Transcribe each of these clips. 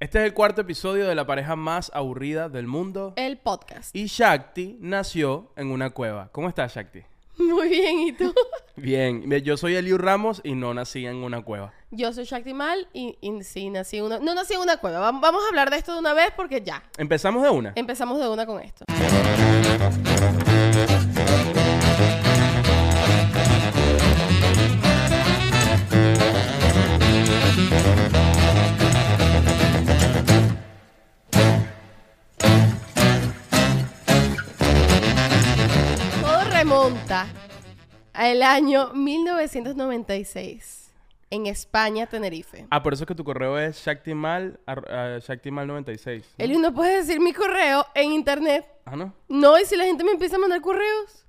Este es el cuarto episodio de la pareja más aburrida del mundo. El podcast. Y Shakti nació en una cueva. ¿Cómo estás, Shakti? Muy bien, ¿y tú? Bien, yo soy Eliu Ramos y no nací en una cueva. Yo soy Shakti Mal y, y sí, nací en una... No nací en una cueva. Vam- Vamos a hablar de esto de una vez porque ya. Empezamos de una. Empezamos de una con esto. Remonta al año 1996 en España, Tenerife. Ah, por eso es que tu correo es shaktimal, ar- ah, shaktimal96. ¿no? Eli, ¿no puedes decir mi correo en internet? Ah, ¿no? No, y si la gente me empieza a mandar correos.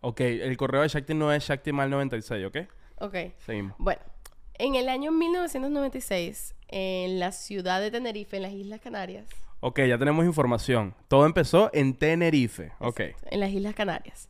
Ok, el correo de Shakti no es shaktimal96, ¿ok? Ok. Seguimos. Bueno, en el año 1996, en la ciudad de Tenerife, en las Islas Canarias. Ok, ya tenemos información. Todo empezó en Tenerife. Ok. En las Islas Canarias.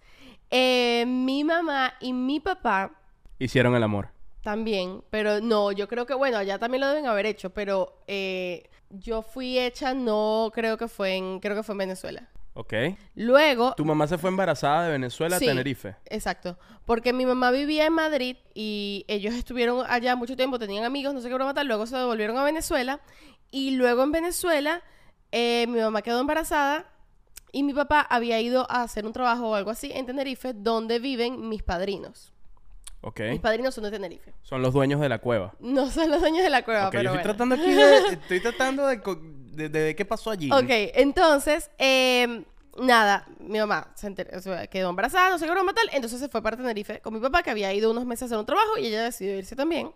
eh, mi mamá y mi papá Hicieron el amor. también, pero no, yo creo que, bueno, allá también lo deben haber hecho, pero eh, yo fui hecha, no creo que fue en, creo que fue en Venezuela. Ok. Luego, Tu mamá se fue embarazada de Venezuela Sí. a Tenerife. Exacto. Porque mi mamá vivía en Madrid y ellos estuvieron allá mucho tiempo, tenían amigos, no sé qué broma tal. Luego se devolvieron a Venezuela. Y luego en Venezuela, eh, mi mamá quedó embarazada y mi papá había ido a hacer un trabajo o algo así en Tenerife, donde viven mis padrinos. Ok. Mis padrinos son de Tenerife. Son los dueños de la cueva. No son los dueños de la cueva, Ok, yo pero estoy bueno. tratando aquí de... Estoy tratando de, de, de- de qué pasó allí. Ok, entonces, eh, nada, mi mamá se enter- o sea, quedó embarazada, no sé qué broma tal, entonces se fue para Tenerife con mi papá, que había ido unos meses a hacer un trabajo y ella decidió irse también.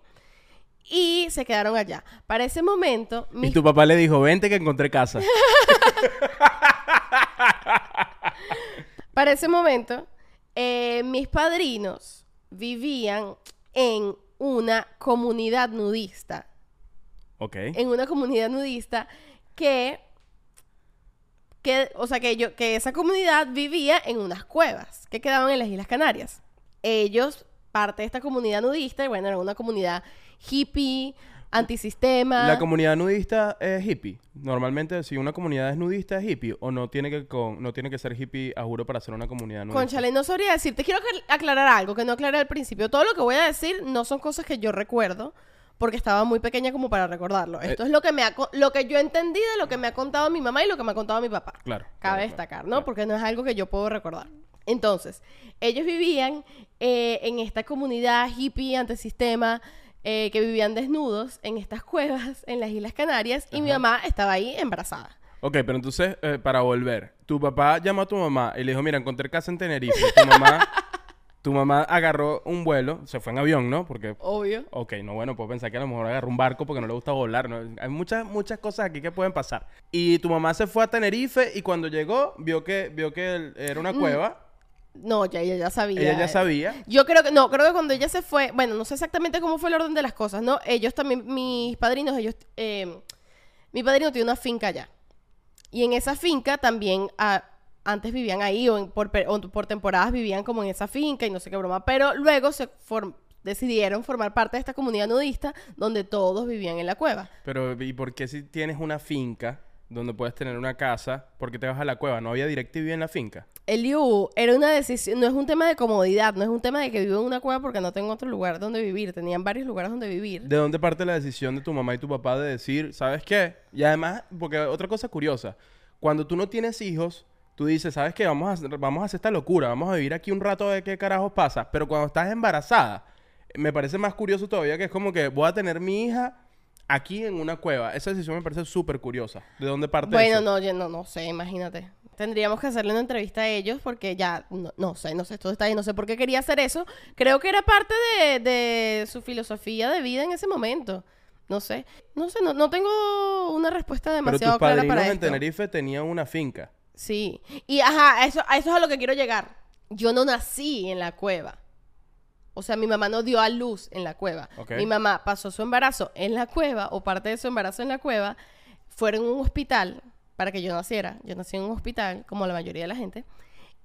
Y se quedaron allá. Para ese momento, Y mis tu papá le dijo, vente que encontré casa. Para ese momento, eh, mis padrinos vivían en una comunidad nudista. ok. En una comunidad nudista que, que o sea, que, yo, que esa comunidad vivía en unas cuevas que quedaban en las Islas Canarias. Ellos, parte de esta comunidad nudista, y bueno, era una comunidad hippie, antisistema. La comunidad nudista es hippie. Normalmente, si una comunidad es nudista, es hippie. O no tiene que, con, no tiene que ser hippie, a juro, para ser una comunidad nudista. Conchale, no sabría decirte. Quiero aclar- aclarar algo que no aclaré al principio. Todo lo que voy a decir no son cosas que yo recuerdo, porque estaba muy pequeña como para recordarlo. Esto Eh. es lo que me ha lo que yo entendí de lo que me ha contado mi mamá y lo que me ha contado mi papá. Claro. Cabe claro, destacar, ¿no? claro. Porque no es algo que yo puedo recordar. Entonces, ellos vivían eh, en esta comunidad hippie antisistema, eh, que vivían desnudos en estas cuevas en las Islas Canarias, y mi mamá estaba ahí embarazada. Ok, pero entonces, eh, para volver, tu papá llamó a tu mamá y le dijo, mira, encontré casa en Tenerife. Tu mamá, tu mamá agarró un vuelo, se fue en avión, ¿no? Porque, Obvio. ok, no, bueno, puedo pensar que a lo mejor agarró un barco porque no le gusta volar, ¿no? Hay muchas, muchas cosas aquí que pueden pasar. Y tu mamá se fue a Tenerife y cuando llegó, vio que, vio que era una cueva. No, ya ella ya sabía. Ella ya sabía. Yo creo que, no, creo que cuando ella se fue, bueno, no sé exactamente cómo fue el orden de las cosas, ¿no? Ellos también, mis padrinos, ellos, eh, mi padrino tiene una finca allá. Y en esa finca también, ah, antes vivían ahí, o, en- por, o por temporadas vivían como en esa finca y no sé qué broma, pero luego se form- decidieron formar parte de esta comunidad nudista donde todos vivían en la cueva. Pero, ¿y por qué si tienes una finca donde puedes tener una casa, por qué te vas a la cueva? ¿No había DirecTV en la finca? Eliu, era una decisión, no es un tema de comodidad, no es un tema de que vivo en una cueva porque no tengo otro lugar donde vivir, tenían varios lugares donde vivir. ¿De dónde parte la decisión de tu mamá y tu papá de decir, ¿sabes qué? Y además, porque otra cosa curiosa, cuando tú no tienes hijos, tú dices, ¿sabes qué? Vamos a, hacer- vamos a hacer esta locura, vamos a vivir aquí un rato ver qué carajos pasa. Pero cuando estás embarazada, me parece más curioso todavía que es como que voy a tener mi hija aquí en una cueva. Esa decisión me parece súper curiosa. ¿De dónde parte Bueno, eso? no, yo no, no sé, imagínate. Tendríamos que hacerle una entrevista a ellos porque ya, no, no sé, no sé, esto está ahí, no sé por qué quería hacer eso. Creo que era parte de, de su filosofía de vida en ese momento. No sé, no sé, no, no tengo una respuesta Pero tus demasiado clara para en esto. Tenerife tenían una finca. Sí, y ajá, a eso, a eso es a lo que quiero llegar. Yo no nací en la cueva. O sea, mi mamá no dio a luz en la cueva. Mi mamá pasó su embarazo en la cueva, o parte de su embarazo en la cueva. Fueron a un hospital para que yo naciera. Yo nací en un hospital, como la mayoría de la gente.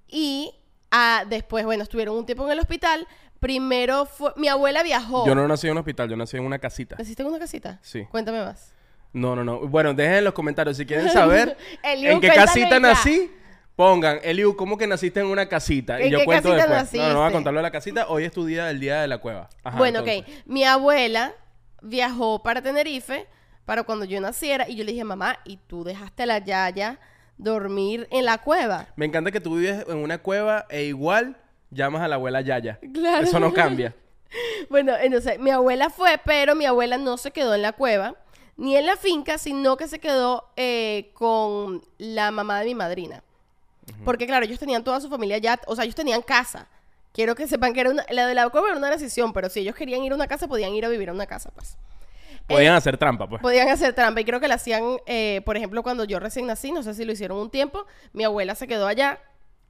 Y ah, después, bueno, estuvieron un tiempo en el hospital. Primero fue... Mi abuela viajó. Yo no nací en un hospital, yo nací en una casita. ¿Naciste en una casita? Sí. Cuéntame más. No, no, no. Bueno, dejen en los comentarios si quieren saber en qué casita nací. Pongan, Eliu, ¿cómo que naciste en una casita? Y ¿En yo qué cuento casita después. No, no, voy a naciste? contarlo de la casita. Hoy es tu día del día de la cueva. Ajá, bueno, entonces. ok. Mi abuela viajó para Tenerife para cuando yo naciera y yo le dije, mamá, ¿y tú dejaste a la Yaya dormir en la cueva? Me encanta que tú vives en una cueva e igual llamas a la abuela Yaya. Claro. Eso no cambia. Bueno, entonces mi abuela fue, pero mi abuela no se quedó en la cueva ni en la finca, sino que se quedó eh, con la mamá de mi madrina. Porque claro, ellos tenían toda su familia ya, o sea, ellos tenían casa. Quiero que sepan que era una, la de la cueva era una decisión, pero si ellos querían ir a una casa, podían ir a vivir a una casa, pues. Podían hacer trampa, pues. Podían hacer trampa y creo que la hacían, eh, por ejemplo, cuando yo recién nací, no sé si lo hicieron un tiempo, mi abuela se quedó allá,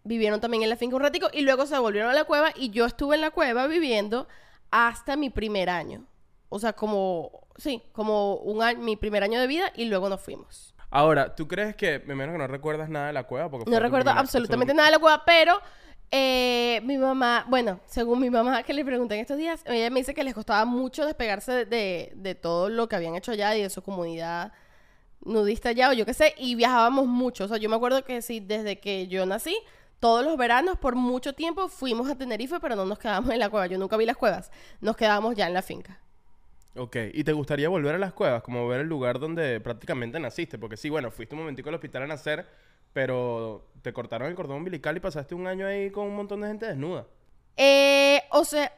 vivieron también en la finca un ratico y luego se volvieron a la cueva y yo estuve en la cueva viviendo hasta mi primer año. O sea, como, sí, como un año, mi primer año de vida y luego nos fuimos. Ahora, ¿tú crees que, me menos que no recuerdas nada de la cueva? Porque No recuerdo primera- absolutamente nada de la cueva, pero eh, mi mamá, bueno, según mi mamá que le pregunté en estos días, ella me dice que les costaba mucho despegarse de, de, de todo lo que habían hecho allá y de su comunidad nudista allá o yo qué sé, y viajábamos mucho. O sea, yo me acuerdo que sí, desde que yo nací, todos los veranos, por mucho tiempo, fuimos a Tenerife, pero no nos quedábamos en la cueva. Yo nunca vi las cuevas, nos quedábamos ya en la finca. Ok, ¿y te gustaría volver a las cuevas? Como ver el lugar donde prácticamente naciste. Porque sí, bueno, fuiste un momentico al hospital a nacer, pero te cortaron el cordón umbilical y pasaste un año ahí con un montón de gente desnuda. Eh, o sea,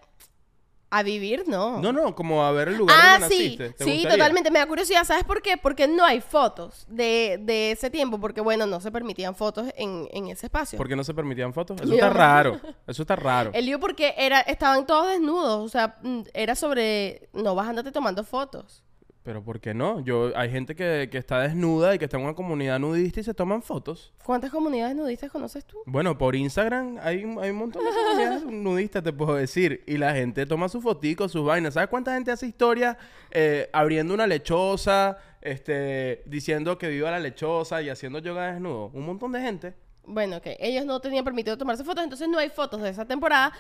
a vivir no. No, no, como a ver el lugar Ah, donde sí, naciste. ¿Te sí, gustaría? totalmente. Me da curiosidad, ¿sabes por qué? Porque no hay fotos de, de ese tiempo, porque bueno, no se permitían fotos en, en ese espacio. ¿Por qué no se permitían fotos? Eso está raro. Eso está raro. El lío porque era, estaban todos desnudos, o sea, mm, era sobre, no vas a andarte tomando fotos. Pero ¿por qué no? Yo, hay gente que, que está desnuda y que está en una comunidad nudista y se toman fotos. ¿Cuántas comunidades nudistas conoces tú? Bueno, por Instagram hay, un- hay un montón de comunidades nudistas, te puedo decir. Y la gente toma sus foticos, sus vainas. ¿Sabes cuánta gente hace historias eh, abriendo una lechosa, este, diciendo que viva la lechosa y haciendo yoga desnudo? Un montón de gente. Bueno, que ellos no tenían permitido tomarse fotos, entonces no hay fotos de esa temporada.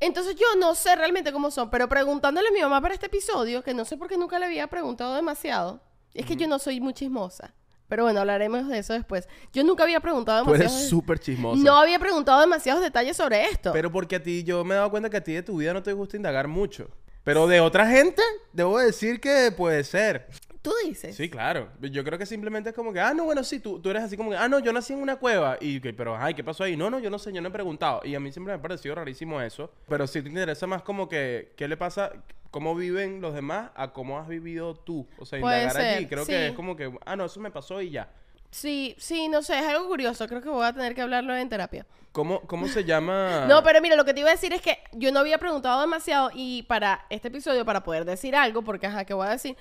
Entonces yo no sé realmente cómo son, pero preguntándole a mi mamá para este episodio, que no sé por qué nunca le había preguntado demasiado, es que yo no soy muy chismosa. Pero bueno, hablaremos de eso después. Yo nunca había preguntado Tú eres demasiado. súper chismosa. No había preguntado demasiados detalles sobre esto. Pero porque a ti, yo me he dado cuenta que a ti de tu vida no te gusta indagar mucho. Pero de otra gente, debo decir que puede ser. Tú dices. Sí, claro. Yo creo que simplemente es como que, ah, no, bueno, sí, tú, tú eres así como que, ah, no, yo nací en una cueva. Y que, pero, ay, ¿qué pasó ahí? No, no, yo no sé, yo no he preguntado. Y a mí siempre me ha parecido rarísimo eso. Pero sí te interesa más como que, ¿qué le pasa? ¿Cómo viven los demás a cómo has vivido tú? O sea, Puede indagar allí. ser, Creo sí. que es como que, ah, no, eso me pasó y ya. Sí, sí, no sé, es algo curioso. Creo que voy a tener que hablarlo en terapia. ¿Cómo, cómo se llama? No, pero mira, lo que te iba a decir es que yo no había preguntado demasiado y para este episodio, para poder decir algo, porque ajá, ¿qué voy a decir?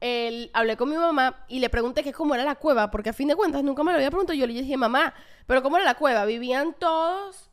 El, hablé con mi mamá y le pregunté cómo era la cueva, porque a fin de cuentas nunca me lo había preguntado. Yo le dije, mamá, pero ¿cómo era la cueva? Vivían todos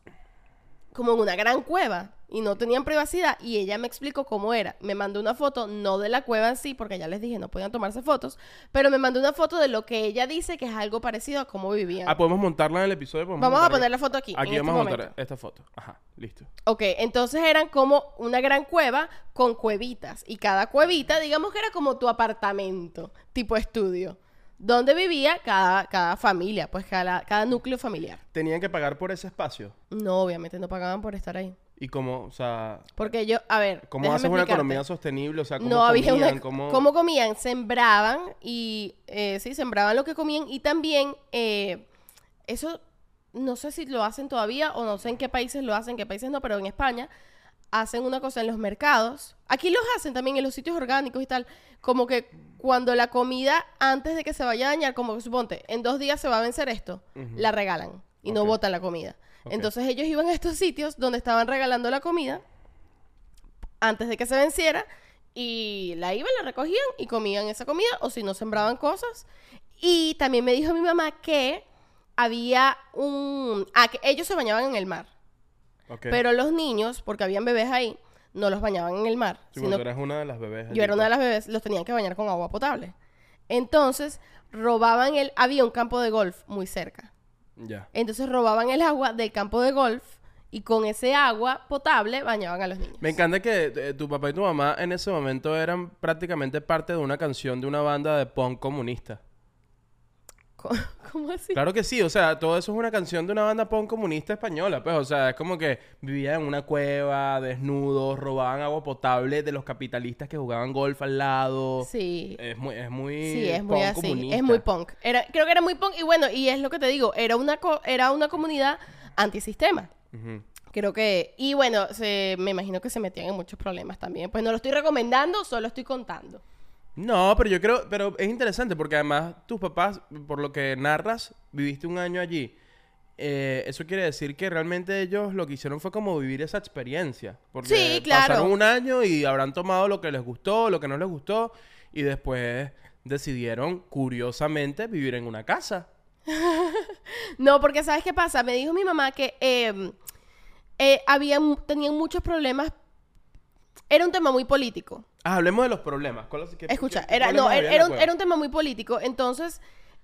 como en una gran cueva y no tenían privacidad y ella me explicó cómo era. Me mandó una foto, no de la cueva en sí, porque ya les dije, no podían tomarse fotos, pero me mandó una foto de lo que ella dice que es algo parecido a cómo vivían. Ah, podemos montarla en el episodio. Vamos a poner la foto aquí. Aquí en vamos este a montar momento. esta foto. Ajá, listo. Ok, entonces eran como una gran cueva con cuevitas. Y cada cuevita, digamos que era como tu apartamento, tipo estudio, donde vivía cada, cada familia, pues cada, cada núcleo familiar. Tenían que pagar por ese espacio. No, obviamente no pagaban por estar ahí. Y cómo, o sea, Porque yo, a ver, ¿cómo haces una economía sostenible? O sea, ¿cómo No había comían? una... ¿Cómo- ¿Cómo comían? Sembraban y... eh, sí, sembraban lo que comían y también... eh, eso no sé si lo hacen todavía o no sé en qué países lo hacen, en qué países no, pero en España hacen una cosa en los mercados. Aquí los hacen también en los sitios orgánicos y tal. Como que cuando la comida, antes de que se vaya a dañar, como que suponte, en dos días se va a vencer esto, la regalan y no botan la comida. Entonces ellos iban a estos sitios donde estaban regalando la comida antes de que se venciera y la iban, la recogían y comían esa comida o si no sembraban cosas. Y también me dijo mi mamá que había un... Ah, que ellos se bañaban en el mar. Pero los niños, porque habían bebés ahí, no los bañaban en el mar. Sí, sino tú eres una de las bebés. yo era una de las bebés, los tenían que bañar con agua potable. Entonces, robaban el... Había un campo de golf muy cerca. Ya. Entonces robaban el agua del campo de golf Y con ese agua potable bañaban a los niños. Me encanta que eh, tu papá y tu mamá en ese momento eran prácticamente parte de una canción de una banda de punk comunista. Co- ¿Cómo así? Claro que sí, o sea, todo eso es una canción de una banda punk comunista española, pues, o sea, es como que vivían en una cueva, desnudos, robaban agua potable de los capitalistas que jugaban golf al lado. Sí. Es muy, es muy Sí, es muy punk así. comunista. Es muy punk. Era, creo que era muy punk. Y bueno, y es lo que te digo, era una, co- era una comunidad antisistema. Ujú. Creo que... Y bueno, se, me imagino que se metían en muchos problemas también. Pues no lo estoy recomendando, solo estoy contando. No, pero yo creo, pero es interesante porque además tus papás, por lo que narras, viviste un año allí. Eh, eso quiere decir que realmente ellos lo que hicieron fue como vivir esa experiencia. Porque Sí, claro. pasaron un año y habrán tomado lo que les gustó, lo que no les gustó, y después decidieron, curiosamente, vivir en una casa. No, porque ¿sabes qué pasa? Me dijo mi mamá que eh, eh, había, tenían muchos problemas. Era un tema muy político. Ah, hablemos de los problemas. ¿Cuáles- qué- Escucha, qué- era, no, era, era un, era un tema muy político. Entonces,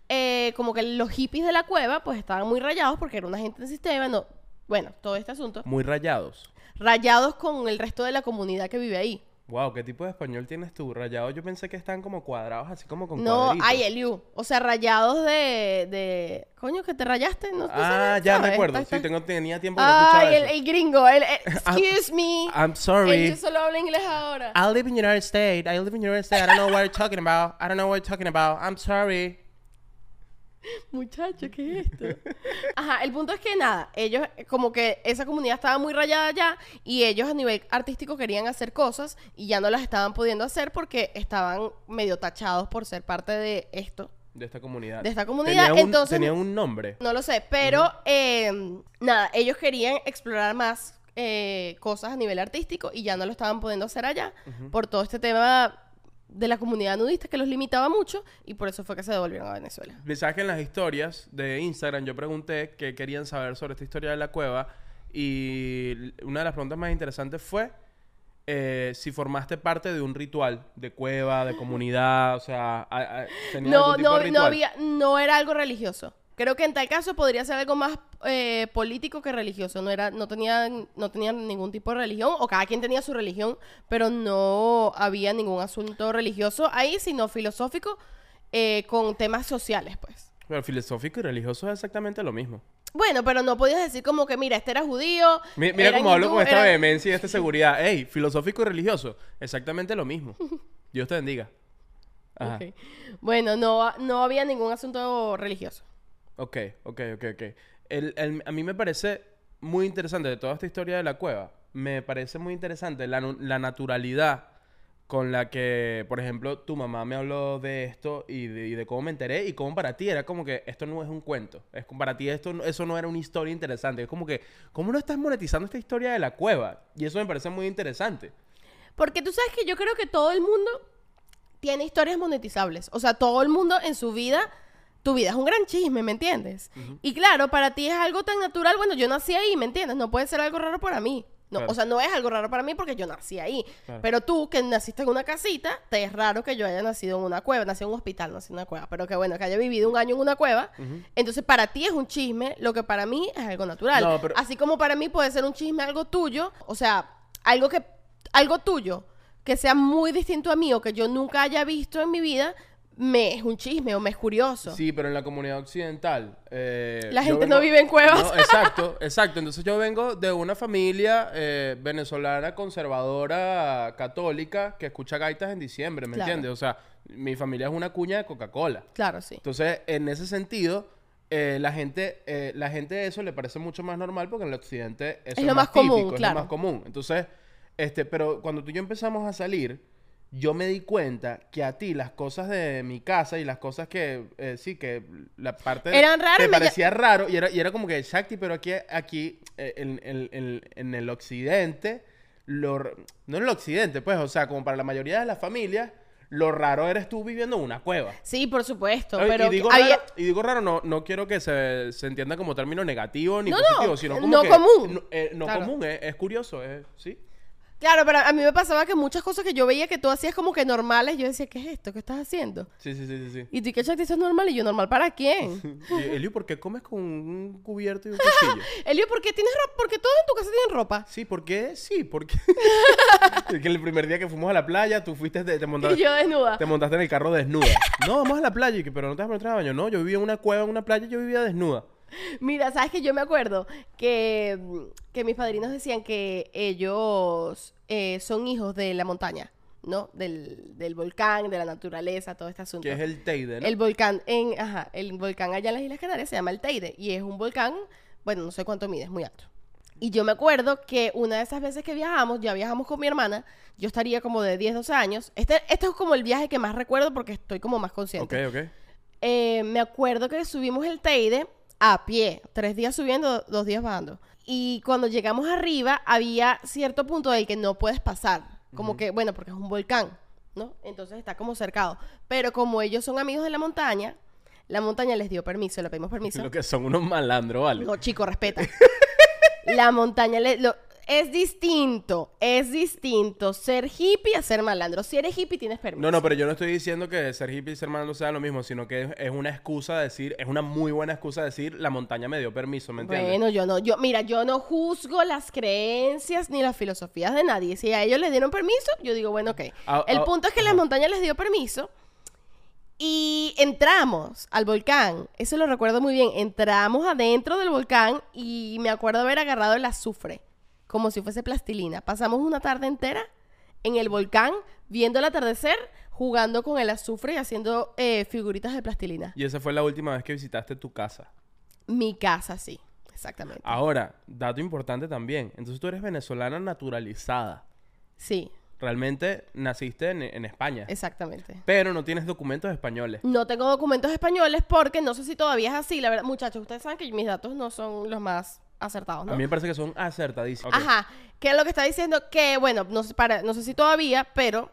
eh, como que los hippies de la cueva, pues estaban muy rayados porque era una gente del sistema. No, bueno, todo este asunto. Muy rayados. Rayados con el resto de la comunidad que vive ahí. Wow, ¿qué tipo de español tienes tú? Rayados, yo pensé que están como cuadrados, así como con No, cuadritos. hay Eliu. O sea, rayados de, de... Coño, que te rayaste. No, Ah, ya me acuerdo. Sí, tengo, tenía tiempo que no escuchaba Ay, el, eso. el gringo. El, el- excuse me. I'm Él sorry. yo solo habla inglés ahora. I live in United States. I live in United States. I don't know what you're talking about. I don't know what you're talking about. I'm sorry. Muchacho, ¿qué es esto? Ajá, el punto es que nada, ellos, eh, como que esa comunidad estaba muy rayada ya y ellos a nivel artístico querían hacer cosas y ya no las estaban pudiendo hacer porque estaban medio tachados por ser parte de esto. De esta comunidad. De esta comunidad, un, entonces- tenían un nombre. No lo sé, pero eh, nada, ellos querían explorar más eh, cosas a nivel artístico y ya no lo estaban pudiendo hacer allá por todo este tema de la comunidad nudista que los limitaba mucho y por eso fue que se devolvieron a Venezuela. Mensaje que en las historias de Instagram yo pregunté qué querían saber sobre esta historia de la cueva y una de las preguntas más interesantes fue eh, si formaste parte de un ritual de cueva, de comunidad, o sea, a- a- ¿tenías No, algún tipo no, de no ritual? había, no era algo religioso. Creo que en tal caso podría ser algo más eh, político que religioso. No era, no tenían, no tenían ningún tipo de religión, o cada quien tenía su religión, pero no había ningún asunto religioso ahí, sino filosófico, eh, con temas sociales, pues. Pero filosófico y religioso es exactamente lo mismo. Bueno, pero no podías decir como que, mira, este era judío. Mi- Mira cómo hablo con esta era- vehemencia y esta seguridad. Ey, filosófico y religioso. Exactamente lo mismo. Dios te bendiga. Ajá. Bueno, no, no había ningún asunto religioso. Ok, ok, ok, ok. El- el- a mí me parece muy interesante de toda esta historia de la cueva. Me parece muy interesante la, la naturalidad con la que, por ejemplo, tu mamá me habló de esto y de, y de cómo me enteré y cómo para ti era como que esto no es un cuento. Es como para ti esto, eso no era una historia interesante. Es como que, ¿cómo no estás monetizando esta historia de la cueva? Y eso me parece muy interesante. Porque tú sabes que yo creo que todo el mundo tiene historias monetizables. O sea, todo el mundo en su vida, tu vida es un gran chisme, ¿me entiendes? Y claro, para ti es algo tan natural. Bueno, yo nací ahí, ¿me entiendes? No puede ser algo raro para mí. No, Claro. O sea, no es algo raro para mí porque yo nací ahí. Claro. Pero tú, que naciste en una casita, te es raro que yo haya nacido en una cueva. Nací en un hospital, nací en una cueva. Pero que bueno, que haya vivido un año en una cueva. Entonces, para ti es un chisme, lo que para mí es algo natural. No, pero- Así como para mí puede ser un chisme algo tuyo. O sea, algo que... Algo tuyo que sea muy distinto a mí o que yo nunca haya visto en mi vida, me es un chisme o me es curioso. Sí, pero en la comunidad occidental. eh, La gente no vive en cuevas. No, exacto, exacto. Entonces yo vengo de una familia eh, venezolana conservadora católica que escucha gaitas en diciembre, ¿me Claro. entiendes? O sea, mi familia es una cuña de Coca-Cola. Claro, sí. Entonces, en ese sentido, eh, la gente, eh, la gente eso le parece mucho más normal porque en el occidente eso Es lo más común, típico, es claro. lo más común. Entonces, este, pero cuando tú y yo empezamos a salir, yo me di cuenta que a ti las cosas de mi casa y las cosas que, eh, sí, que la parte Eran raras, te ya- parecía raro y era, y era como que, Shakti, pero aquí, aquí eh, en, en- en- en el occidente, lo, no en el occidente, pues, o sea, como para la mayoría de las familias, lo raro eres tú viviendo en una cueva. Sí, por supuesto. Ay, pero y, digo había- raro, y digo raro, no, no quiero que se, se entienda como término negativo ni No, positivo, no, sino como no que- común. No, eh, no Claro. común, es, es curioso, ¿sí? Claro, pero a mí me pasaba que muchas cosas que yo veía que tú hacías como que normales, yo decía, ¿qué es esto? ¿Qué estás haciendo? Sí, sí, sí, sí. sí. Y tú, ¿qué esto es normal? Y yo, ¿normal para quién? Y, Elio, ¿por qué comes con un cubierto y un cuchillo? Elio, ¿por qué tienes ropa? Porque todos en tu casa tienen ropa. Sí, ¿por qué? Sí, porque... que el primer día que fuimos a la playa, tú fuiste, de- te, montaste, Y yo desnuda. te montaste en el carro desnuda. No, vamos a la playa, y que, pero no te vas a meter a baño. No, yo vivía en una cueva, en una playa, yo vivía desnuda. Mira, ¿sabes que Yo me acuerdo que, que mis padrinos decían que ellos eh, son hijos de la montaña, ¿no? Del, del volcán, de la naturaleza, todo este asunto. Que es el Teide, ¿no? El volcán en, ajá, el volcán allá en las Islas Canarias se llama el Teide y es un volcán, bueno, no sé cuánto mide, es muy alto. Y yo me acuerdo que una de esas veces que viajamos, ya viajamos con mi hermana, yo estaría como de 10, 12 años. Este, este es como el viaje que más recuerdo porque estoy como más Ok, consciente. ok. Eh, me acuerdo que subimos el Teide a pie, tres días subiendo, dos días bajando. Y cuando llegamos arriba, había cierto punto del que no puedes pasar. Como que, bueno, porque es un volcán, ¿no? Entonces está como cercado. Pero como ellos son amigos de la montaña, la montaña les dio permiso, le pedimos permiso. Lo que son unos malandros, ¿vale? No, chico, respeta. la montaña le, lo- es distinto, es distinto ser hippie a ser malandro. Si eres hippie, tienes permiso. No, no, pero yo no estoy diciendo que ser hippie y ser malandro sea lo mismo, sino que es, es una excusa de decir, es una muy buena excusa de decir, la montaña me dio permiso, ¿me entiendes? Bueno, yo no, yo, mira, yo no juzgo las creencias ni las filosofías de nadie. Si a ellos les dieron permiso, yo digo, bueno, ok. Ah, El ah, punto es que la montaña les dio permiso y entramos al volcán. Eso lo recuerdo muy bien. Entramos adentro del volcán y me acuerdo haber agarrado el azufre, como si fuese plastilina. Pasamos una tarde entera en el volcán, viendo el atardecer, jugando con el azufre y haciendo eh, figuritas de plastilina. Y esa fue la última vez que visitaste tu casa. Mi casa, sí, exactamente. Ahora, dato importante también. Entonces tú eres venezolana naturalizada. Sí, Realmente naciste en, en España. exactamente. Pero no tienes documentos españoles. No tengo documentos españoles porque no sé si todavía es así. La verdad, muchachos, ustedes saben que mis datos no son los más acertados, ¿no? A mí me parece que son acertadísimos. Ajá. ¿Qué es lo que está diciendo? Que, bueno, no sé, para, no sé si todavía, pero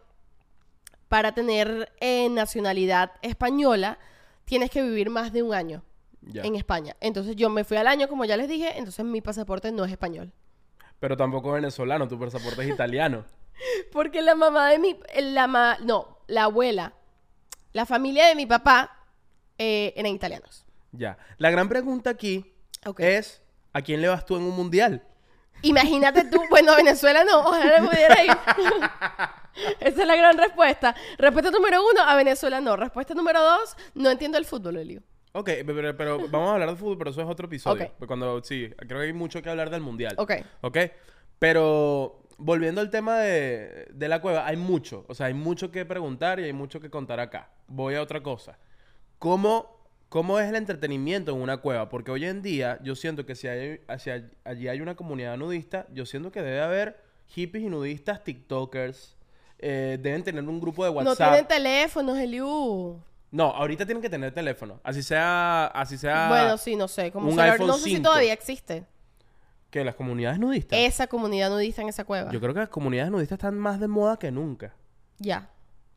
para tener eh, nacionalidad española tienes que vivir más de un año Ya. en España. Entonces yo me fui al año, como ya les dije, entonces mi pasaporte no es español. Pero tampoco venezolano, tu pasaporte es italiano. Porque la mamá de mi... La ma- no, la abuela. La familia de mi papá eh, eran italianos. Ya. La gran pregunta aquí es, ¿a quién le vas tú en un mundial? Imagínate tú, bueno, a Venezuela no, ojalá pudiera ir. Esa es la gran respuesta. Respuesta número uno, a Venezuela no. Respuesta número dos, no entiendo el fútbol, Elio. Ok, pero, pero vamos a hablar de fútbol, pero eso es otro episodio. Ok. Pues Cuando, sí, creo que hay mucho que hablar del mundial. Ok. Ok. Pero volviendo al tema de, de la cueva, hay mucho. O sea, hay mucho que preguntar y hay mucho que contar acá. Voy a otra cosa. ¿Cómo, cómo es el entretenimiento en una cueva? Porque hoy en día yo siento que si, hay, si hay- allí hay una comunidad nudista, yo siento que debe haber hippies y nudistas, TikTokers. eh, deben tener un grupo de No WhatsApp. tienen teléfonos, Eliu. No, ahorita tienen que tener teléfono. Así sea, así sea. bueno, sí, no sé. Como un iPhone no sé si 5. todavía existe Que las comunidades nudistas. esa comunidad nudista en esa cueva. Yo creo que las comunidades nudistas están más de moda que nunca. Ya.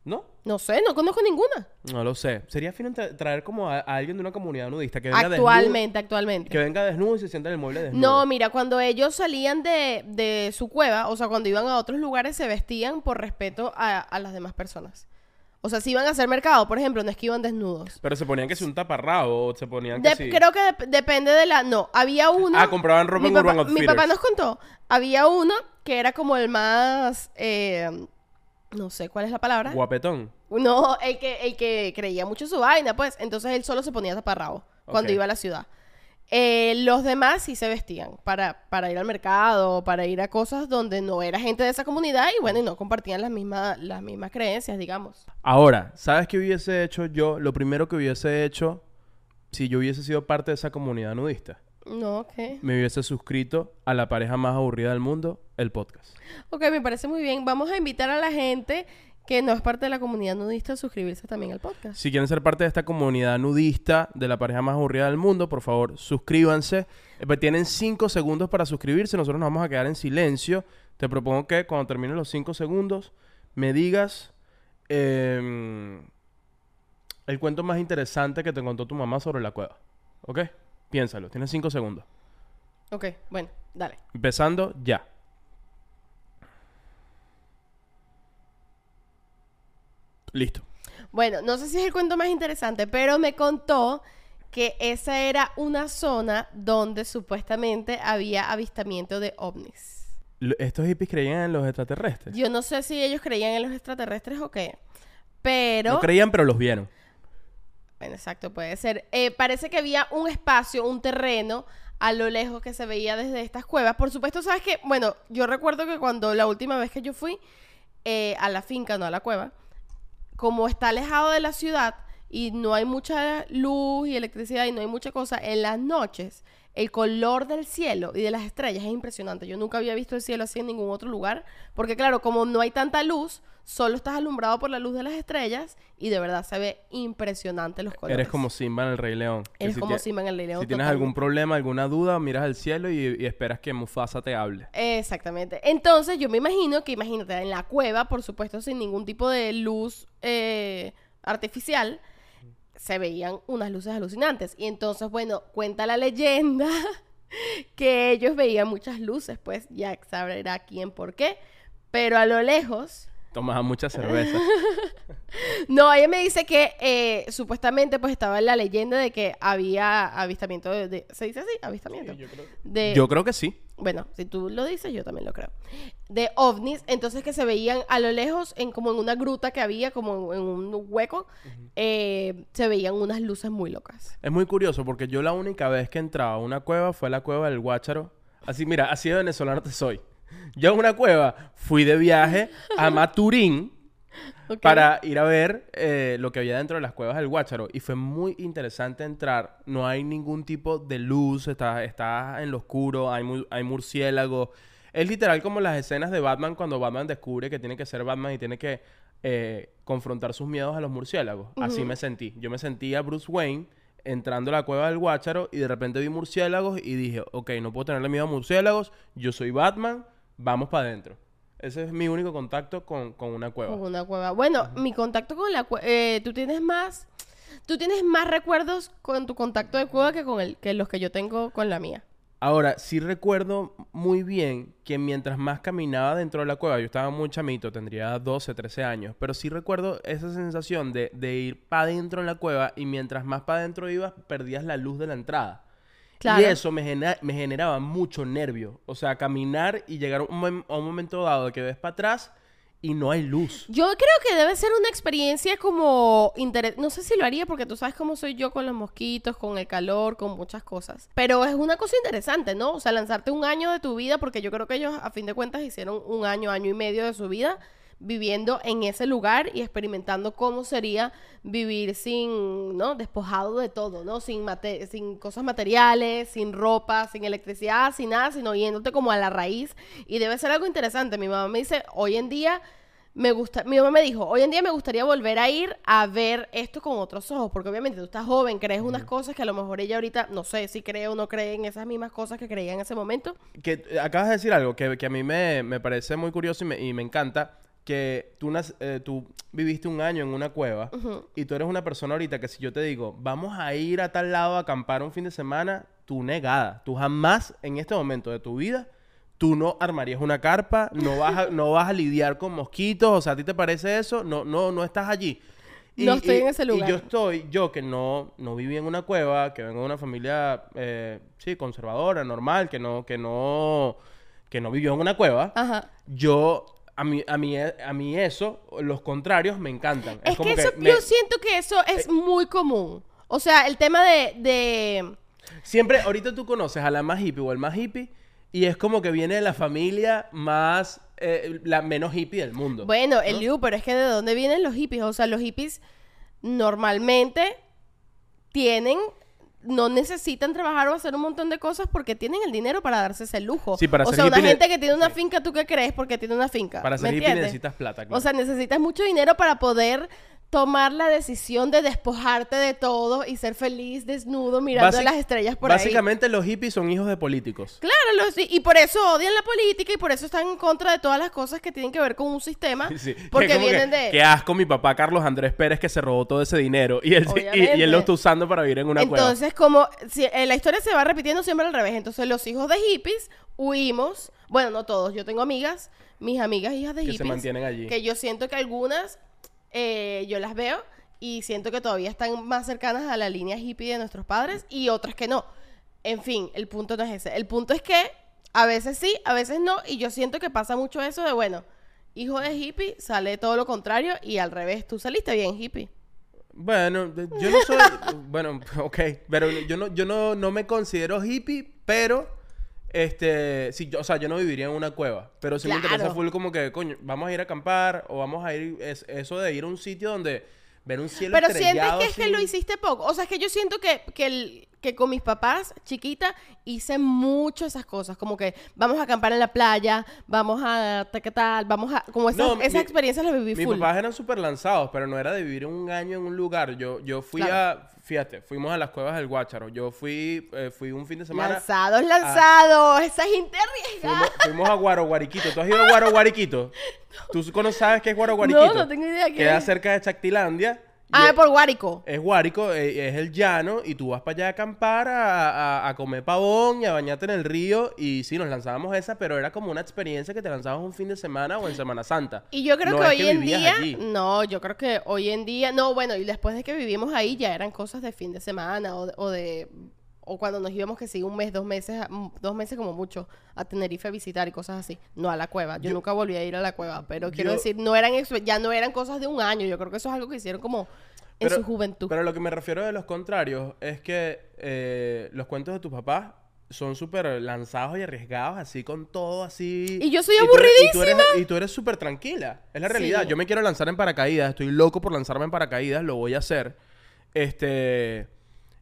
¿No? No sé, no conozco ninguna. No lo sé. Sería fino tra- traer como a, a alguien de una comunidad nudista que venga Actualmente, desnudo. actualmente. Que venga desnudo y se sienta en el mueble desnudo. No, mira, cuando ellos salían de, de su cueva, o sea, cuando iban a otros lugares, se vestían por respeto a, a las demás personas. O sea, si iban a hacer mercado, por ejemplo, no es que iban desnudos. Pero se ponían que si un taparrabo o se ponían que De-. Creo que dep- depende de la... No, había uno... Ah, compraban ropa mi en papá, Urban Mi papá nos contó. Había uno que era como el más... eh, no sé cuál es la palabra. Guapetón. No, el que, el que creía mucho en su vaina, pues. Entonces él solo se ponía taparrabo cuando iba a la ciudad. Eh, los demás sí se vestían para, para ir al mercado, para ir a cosas donde no era gente de esa comunidad y bueno, y no compartían las mismas, las mismas creencias, digamos. Ahora, ¿sabes qué hubiese hecho yo? Lo primero que hubiese hecho si yo hubiese sido parte de esa comunidad nudista. No, ok. Me hubiese suscrito a la pareja más aburrida del mundo, el podcast. Ok, me parece muy bien. Vamos a invitar a la gente que no es parte de la comunidad nudista suscribirse también al podcast. Si quieren ser parte de esta comunidad nudista de la pareja más aburrida del mundo, por favor, suscríbanse. Eh, pues tienen cinco segundos para suscribirse. Nosotros nos vamos a quedar en silencio. Te propongo que cuando terminen los cinco segundos, me digas em, el cuento más interesante que te contó tu mamá sobre la cueva. ¿Ok? Piénsalo. Tienes cinco segundos. Ok, bueno, dale. Empezando ya. Listo. Bueno, no sé si es el cuento más interesante, pero me contó que esa era una zona donde supuestamente había avistamiento de ovnis. ¿Estos hippies creían en los extraterrestres? Yo no sé si ellos creían en los extraterrestres o qué, pero... No creían, pero los vieron. Bueno, exacto, puede ser. Eh, parece que había un espacio, un terreno a lo lejos que se veía desde estas cuevas. Por supuesto, sabes que, bueno, yo recuerdo que cuando la última vez que yo fui eh, a la finca, no a la cueva, como está alejado de la ciudad y no hay mucha luz y electricidad y no hay mucha cosa, en las noches el color del cielo y de las estrellas es impresionante. Yo nunca había visto el cielo así en ningún otro lugar, porque claro, como no hay tanta luz, solo estás alumbrado por la luz de las estrellas y de verdad se ve impresionante los colores. Eres como Simba en el Rey León. Eres si como Simba en el Rey León, Si tienes algún problema, alguna duda, miras al cielo y, y esperas que Mufasa te hable. Exactamente. Entonces, yo me imagino que, imagínate, en la cueva, por supuesto, sin ningún tipo de luz eh, artificial, se veían unas luces alucinantes. Y entonces, bueno, cuenta la leyenda que ellos veían muchas luces, pues ya sabrá quién por qué. Pero a lo lejos, Tomaban mucha cerveza. no, ella me dice que eh, supuestamente pues estaba en la leyenda de que había avistamiento de... de- ¿Se dice así? Avistamiento. De, Yo creo que sí. bueno, si tú lo dices, yo también lo creo. De ovnis, entonces que se veían a lo lejos, en como en una gruta que había, como en un hueco, eh, se veían unas luces muy locas. Es muy curioso porque yo la única vez que entraba a una cueva fue la cueva del Guácharo. Así, mira, así de venezolano te soy. Yo a una cueva fui de viaje a Maturín para ir a ver eh, lo que había dentro de las cuevas del Guácharo. Y fue muy interesante entrar. No hay ningún tipo de luz, está, está en lo oscuro, hay, mu- hay murciélagos. Es literal como las escenas de Batman cuando Batman descubre que tiene que ser Batman y tiene que eh, confrontar sus miedos a los murciélagos. Así me sentí. Yo me sentía Bruce Wayne entrando a la cueva del Guácharo y de repente vi murciélagos y dije, ok, no puedo tenerle miedo a murciélagos, yo soy Batman, vamos para adentro. Ese es mi único contacto con, con una cueva. Con una cueva. Bueno, mi contacto con la cueva, tú tienes más, tú tienes más recuerdos con tu contacto de cueva que con el, que los que yo tengo con la mía. Ahora, sí recuerdo muy bien que mientras más caminaba dentro de la cueva, yo estaba muy chamito, tendría 12, 13 años, pero sí recuerdo esa sensación de, de ir para adentro en la cueva y mientras más para adentro ibas, perdías la luz de la entrada. Claro. Y eso me, gena- me generaba mucho nervio. O sea, caminar y llegar a un, a un momento dado de que ves para atrás y no hay luz. Yo creo que debe ser una experiencia como no sé si lo haría porque tú sabes cómo soy yo con los mosquitos, con el calor, con muchas cosas. Pero es una cosa interesante, ¿no? O sea, lanzarte un año de tu vida porque yo creo que ellos a fin de cuentas hicieron un año, año y medio de su vida viviendo en ese lugar y experimentando cómo sería vivir sin, ¿no? Despojado de todo, ¿no? Sin, mate- sin cosas materiales, sin ropa, sin electricidad, sin nada, sino yéndote como a la raíz. Y debe ser algo interesante. Mi mamá me dice, hoy en día me gusta, mi mamá me dijo, hoy en día me gustaría volver a ir a ver esto con otros ojos, porque obviamente tú estás joven, crees unas cosas que a lo mejor ella ahorita, no sé si cree o no cree en esas mismas cosas que creía en ese momento. Que eh, acabas de decir algo que, que a mí me, me parece muy curioso y me, y me encanta. Que tú, eh, tú viviste un año en una cueva y tú eres una persona ahorita que si yo te digo, vamos a ir a tal lado a acampar un fin de semana, tú negada. Tú jamás en este momento de tu vida, tú no armarías una carpa, no vas a, no vas a lidiar con mosquitos. O sea, ¿a ti te parece eso? No, no, no estás allí. No estoy en ese lugar. Y yo estoy, yo que no, no viví en una cueva, que vengo de una familia, eh, sí, conservadora, normal, que no, que no, que no vivió en una cueva, Ajá. yo, a mí, a mí, a mí eso, los contrarios me encantan. Es, como que, eso, me- yo siento que eso es muy común. O sea, el tema de, de... Siempre, ahorita tú conoces a la más hippie o el más hippie y es como que viene de la familia más, eh, la menos hippie del mundo. Bueno, el Liu, pero es que de dónde vienen los hippies. O sea, los hippies normalmente tienen, no necesitan trabajar o hacer un montón de cosas porque tienen el dinero para darse ese lujo. Sí, para o sea, una hippie gente que tiene una finca, ¿tú qué crees? Porque tiene una finca. Para ser ¿me hippie entiendes? necesitas plata. claro. O sea, necesitas mucho dinero para poder tomar la decisión de despojarte de todo y ser feliz desnudo mirando Basi- las estrellas por ahí. Básicamente los hippies son hijos de políticos. Claro, los- y por eso odian la política y por eso están en contra de todas las cosas que tienen que ver con un sistema. Sí, Porque como que, vienen de... Qué asco mi papá Carlos Andrés Pérez que se robó todo ese dinero y él, y- y, él lo está usando para vivir en una cueva. Entonces, como si, eh, la historia se va repitiendo siempre al revés. Entonces, los hijos de hippies huimos. Bueno, no todos. Yo tengo amigas, mis amigas hijas de Que se hippies. mantienen allí. Que yo siento que algunas eh, yo las veo y siento que todavía están más cercanas a la línea hippie de nuestros padres y otras que no. En fin, el punto no es ese. El punto es que a veces sí, a veces no, y yo siento que pasa mucho eso de, bueno, hijo de hippie, sale todo lo contrario y al revés, tú saliste bien hippie. Bueno, yo no soy. bueno, ok. Pero yo no, yo no, no me considero hippie, pero. Este. Sí, yo, o sea, yo no viviría en una cueva. Pero sí me interesa full como que, coño, vamos a ir a acampar o vamos a ir. Es, eso de ir a un sitio donde ver un cielo Pero sientes estrellado que es que así. lo hiciste poco. O sea, es que yo siento que, que, el- que con mis papás, chiquita, hice mucho esas cosas. Como que vamos a acampar en la playa, vamos a ta- qué tal, vamos a... Como esas, No, esas mi- experiencias las viví Mis full. papás eran súper lanzados, pero no era de vivir un año en un lugar. Yo, yo fui Claro. a. Fíjate, fuimos a las cuevas del Guácharo. Yo fui, eh, fui un fin de semana. Lanzados, lanzados. Esa gente arriesgada. Fuimos, fuimos a Guaroguariquito. ¿Tú has ido a Guaroguariquito? ¿Tú cono- sabes qué es Guaroguariquito? No, no tengo idea qué Queda es. cerca de Chactilandia. Ah, es, por Guárico. es Guárico, eh, es el llano, y tú vas para allá a acampar, a, a- a comer pavón y a bañarte en el río. Y sí, nos lanzábamos esa, pero era como una experiencia que te lanzabas un fin de semana o en Semana Santa. Y yo creo No que hoy que en día, allí. no, yo creo que hoy en día, no, bueno, y después de que vivimos ahí ya eran cosas de fin de semana o o, de- o cuando nos íbamos que sí, un mes, dos meses, mm, dos meses como mucho a Tenerife a visitar y cosas así, no a la cueva, yo, Yo- nunca volví a ir a la cueva, pero quiero decir, no eran, ya no eran cosas de un año, yo creo que eso es algo que hicieron como en su juventud. Pero lo que me refiero de los contrarios es que eh, los cuentos de tus papás son súper lanzados y arriesgados, así con todo así. Y yo soy tú eres- Y tú eres, aburridísima. y tú eres súper tranquila. Es la realidad. Sí. Yo me quiero lanzar en paracaídas. Estoy loco por lanzarme en paracaídas. Lo voy a hacer. Este.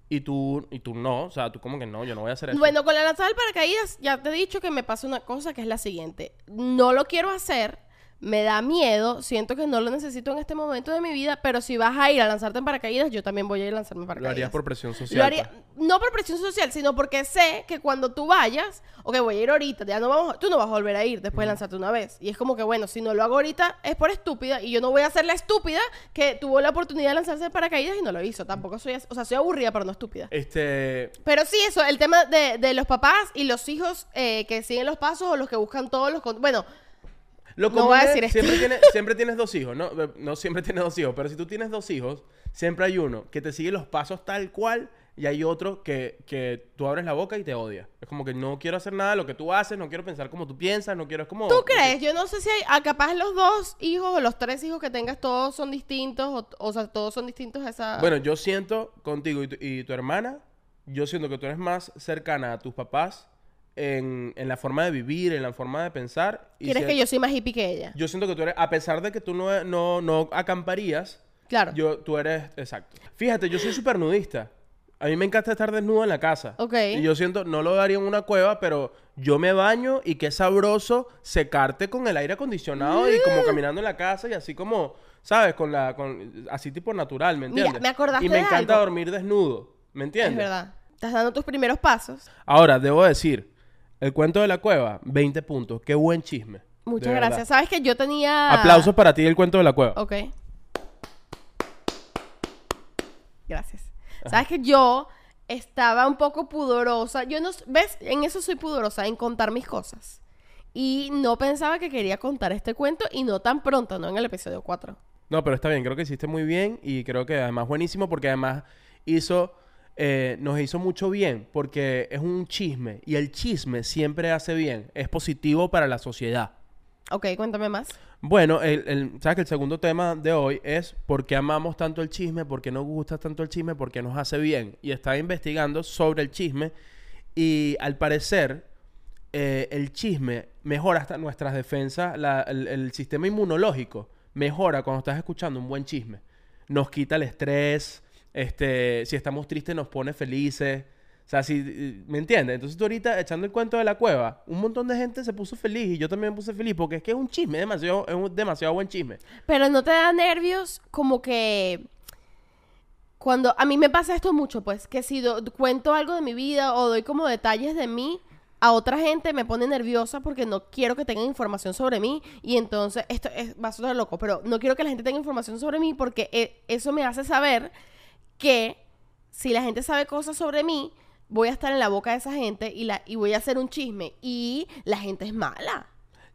Y tú, y tú no. O sea, tú como que no, yo no voy a hacer eso. Bueno, con la lanzada del paracaídas, ya te he dicho que me pasa una cosa que es la siguiente. No lo quiero hacer, me da miedo, siento que no lo necesito en este momento de mi vida, pero si vas a ir a lanzarte en paracaídas, yo también voy a ir a lanzarme en lo paracaídas. harías por presión social. Lo haría, pues. no por presión social, sino porque sé que cuando tú vayas, ok, voy a ir ahorita, ya no vamos, tú no vas a volver a ir después de lanzarte una vez. Y es como que, bueno, si no lo hago ahorita es por estúpida y yo no voy a ser la estúpida que tuvo la oportunidad de lanzarse en paracaídas y no lo hizo. Tampoco soy, o sea, soy aburrida, pero no estúpida. Este. Pero sí, eso, el tema de, de los papás y los hijos eh, que siguen los pasos o los que buscan todos los... Bueno, Lo No común voy a es- decir esto. siempre, tienes, siempre tienes dos hijos, ¿no? No siempre tienes dos hijos, pero si tú tienes dos hijos, siempre hay uno que te sigue los pasos tal cual y hay otro que, que tú abres la boca y te odia. Es como que no quiero hacer nada de lo que tú haces, no quiero pensar como tú piensas, no quiero... Es como... ¿tú crees? Yo no sé si hay... ah, capaz los dos hijos o los tres hijos que tengas todos son distintos o, o sea, todos son distintos a esa... Bueno, yo siento contigo y tu, y tu hermana, yo siento que tú eres más cercana a tus papás en, en la forma de vivir, en la forma de pensar. y ¿Quieres si- que yo soy más hippie que ella? Yo siento que tú eres, a pesar de que tú no, no, no acamparías, Claro. Yo, tú eres, exacto. Fíjate, yo soy súper nudista. A mí me encanta estar desnudo en la casa. Ok. Y yo siento, no lo daría en una cueva, pero yo me baño y qué sabroso secarte con el aire acondicionado y Mm. como caminando en la casa y así como, ¿sabes? Con la, con, así tipo natural, ¿me Mira, entiendes? me acordaste Y me de encanta algo. dormir desnudo, ¿me entiendes? Es verdad. Estás dando tus primeros pasos. Ahora, debo decir, el cuento de la cueva, 20 puntos. Qué buen chisme. Muchas de verdad. gracias. Sabes que yo tenía... Aplausos para ti el cuento de la cueva. Ok. Gracias. Sabes que yo estaba un poco pudorosa. Yo no, ¿ves? En eso soy pudorosa, en contar mis cosas. Y no pensaba que quería contar este cuento y no tan pronto, ¿no? En el episodio 4. No, pero está bien, creo que hiciste muy bien y creo que además buenísimo porque además hizo, eh, nos hizo mucho bien porque es un chisme y el chisme siempre hace bien, es positivo para la sociedad. Ok, cuéntame más. Bueno, el, el- sabes que el segundo tema de hoy es por qué amamos tanto el chisme, por qué nos gusta tanto el chisme, por qué nos hace bien. Y estaba investigando sobre el chisme y al parecer eh, el chisme mejora hasta nuestras defensas, la- el, el sistema inmunológico mejora cuando estás escuchando un buen chisme. Nos quita el estrés, este, si estamos tristes nos pone felices. O sea, si, ¿me entiendes? Entonces tú ahorita echando el cuento de la cueva, un montón de gente se puso feliz y yo también me puse feliz porque es que es un chisme, demasiado, es un demasiado buen chisme. Pero no te da nervios como que cuando a mí me pasa esto mucho, pues, que si do- cuento algo de mi vida o doy como detalles de mí a otra gente me pone nerviosa porque no quiero que tengan información sobre mí y entonces esto es va a sonar loco, pero no quiero que la gente tenga información sobre mí porque eh, eso me hace saber que si la gente sabe cosas sobre mí voy a estar en la boca de esa gente y la y voy a hacer un chisme y la gente es mala.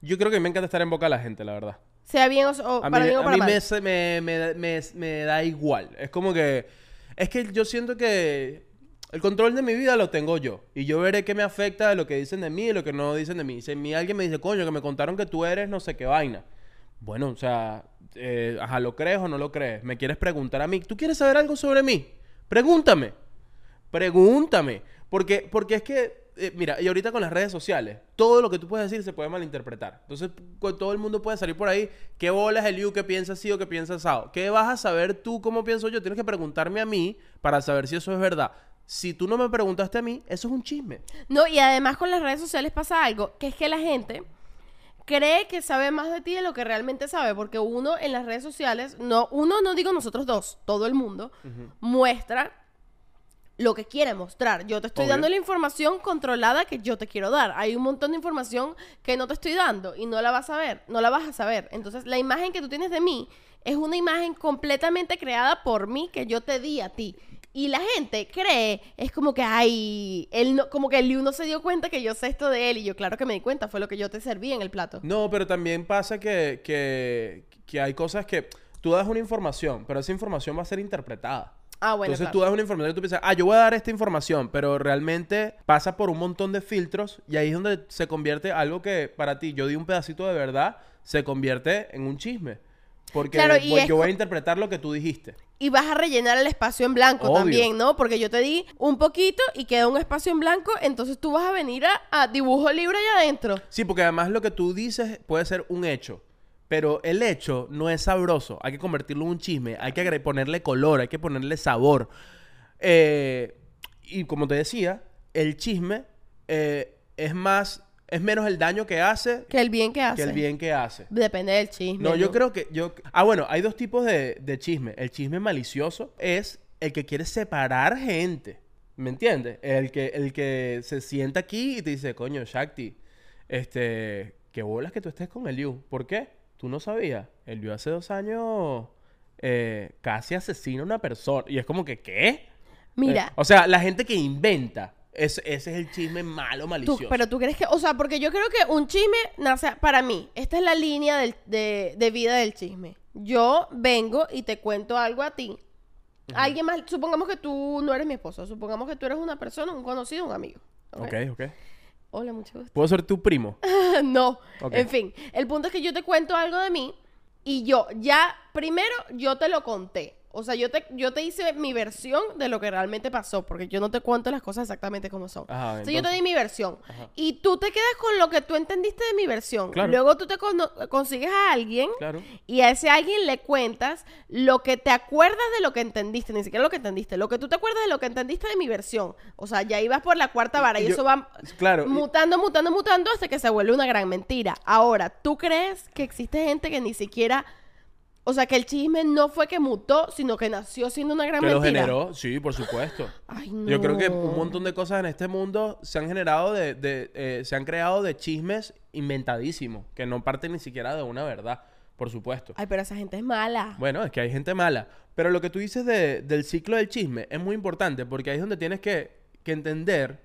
Yo creo que me encanta estar en boca de la gente, la verdad. Sea bien o, o A mí, para bien o a para mí mal. me, me, me- me- da igual. Es como que... Es que yo siento que el control de mi vida lo tengo yo. Y yo veré qué me afecta de lo que dicen de mí y lo que no dicen de mí. Si a mí alguien me dice, coño, que me contaron que tú eres no sé qué vaina. Bueno, o sea, eh, ajá, ¿lo crees o no lo crees? ¿Me quieres preguntar a mí? ¿Tú quieres saber algo sobre mí? Pregúntame. Pregúntame. Porque, porque es que, eh, mira, y ahorita con las redes sociales, todo lo que tú puedes decir se puede malinterpretar. Entonces, todo el mundo puede salir por ahí. ¿Qué bolas el you? ¿Qué piensas así o qué piensas asado? ¿Qué vas a saber tú cómo pienso yo? Tienes que preguntarme a mí para saber si eso es verdad. Si tú no me preguntaste a mí, eso es un chisme. No, y además con las redes sociales pasa algo, que es que la gente cree que sabe más de ti de lo que realmente sabe, porque uno en las redes sociales, no, uno no digo nosotros dos, todo el mundo, muestra lo que quiere mostrar. Yo te estoy Obvio. dando la información controlada que yo te quiero dar. Hay un montón de información que no te estoy dando y no la vas a ver, no la vas a saber. Entonces, la imagen que tú tienes de mí es una imagen completamente creada por mí que yo te di a ti. Y la gente cree, es como que, ay, él no, como que el Liu no se dio cuenta que yo sé esto de él. Y yo, claro que me di cuenta, fue lo que yo te serví en el plato. No, pero también pasa que, que, que hay cosas que tú das una información, pero esa información va a ser interpretada. Ah, bueno, Entonces claro. tú das una información y tú piensas, ah, yo voy a dar esta información, pero realmente pasa por un montón de filtros y ahí es donde se convierte algo que para ti, yo di un pedacito de verdad, se convierte en un chisme. Porque Claro, voy- yo voy a interpretar lo que tú dijiste. Y vas a rellenar el espacio en blanco Obvio. también, ¿no? Porque yo te di un poquito y queda un espacio en blanco, entonces tú vas a venir a, a dibujo libre allá adentro. Sí, porque además lo que tú dices puede ser un hecho. Pero el hecho no es sabroso. Hay que convertirlo en un chisme. Hay que ponerle color. Hay que ponerle sabor. Eh, y como te decía, el chisme eh, es más... Es menos el daño que hace Que el bien que hace. que el bien que hace. Depende del chisme. No, yo creo que... yo Ah, bueno, hay dos tipos de, de chisme. El chisme malicioso es el que quiere separar gente. ¿Me entiendes? El que, el que se sienta aquí y te dice, coño, Shakti, este, qué bolas que tú estés con el Liu. ¿Por qué? Tú no sabías. El Liu hace dos años eh, casi asesina a una persona. Y es como que, ¿qué? Mira, Eh, o sea, la gente que inventa. Es- ese es el chisme malo, tú- malicioso. pero tú crees que, o sea, porque yo creo que un chisme nace, para mí, esta es la línea del- de, de vida del chisme. Yo vengo y te cuento algo a ti. Alguien más, supongamos que tú no eres mi esposo, supongamos que tú eres una persona, un conocido, un amigo. ¿ok? Ok, ok. Hola, mucho gusto. ¿Puedo ser tu primo? no. En fin, el punto es que yo te cuento algo de mí y yo ya, primero, yo te lo conté. O sea, yo te, yo te hice mi versión de lo que realmente pasó, porque yo no te cuento las cosas exactamente como son. Ajá, Entonces, yo te di mi versión. Ajá. Y tú te quedas con lo que tú entendiste de mi versión. Claro. Luego tú te consigues a alguien Claro. y a ese alguien le cuentas lo que te acuerdas de lo que entendiste, ni siquiera lo que entendiste, lo que tú te acuerdas de lo que entendiste de mi versión. O sea, ya ibas por la cuarta vara y, y yo- eso va Claro. mutando, mutando, mutando hasta que se vuelve una gran mentira. Ahora, ¿tú crees que existe gente que ni siquiera, o sea, que el chisme no fue que mutó, sino que nació siendo una gran que lo mentira? generó, sí, por supuesto. Ay, no. Yo creo que un montón de cosas en este mundo se han generado de, de, eh, se han creado de chismes inventadísimos, que no parten ni siquiera de una verdad, por supuesto. Ay, pero esa gente es mala. Bueno, es que hay gente mala. Pero lo que tú dices de- del ciclo del chisme es muy importante porque ahí es donde tienes que, que entender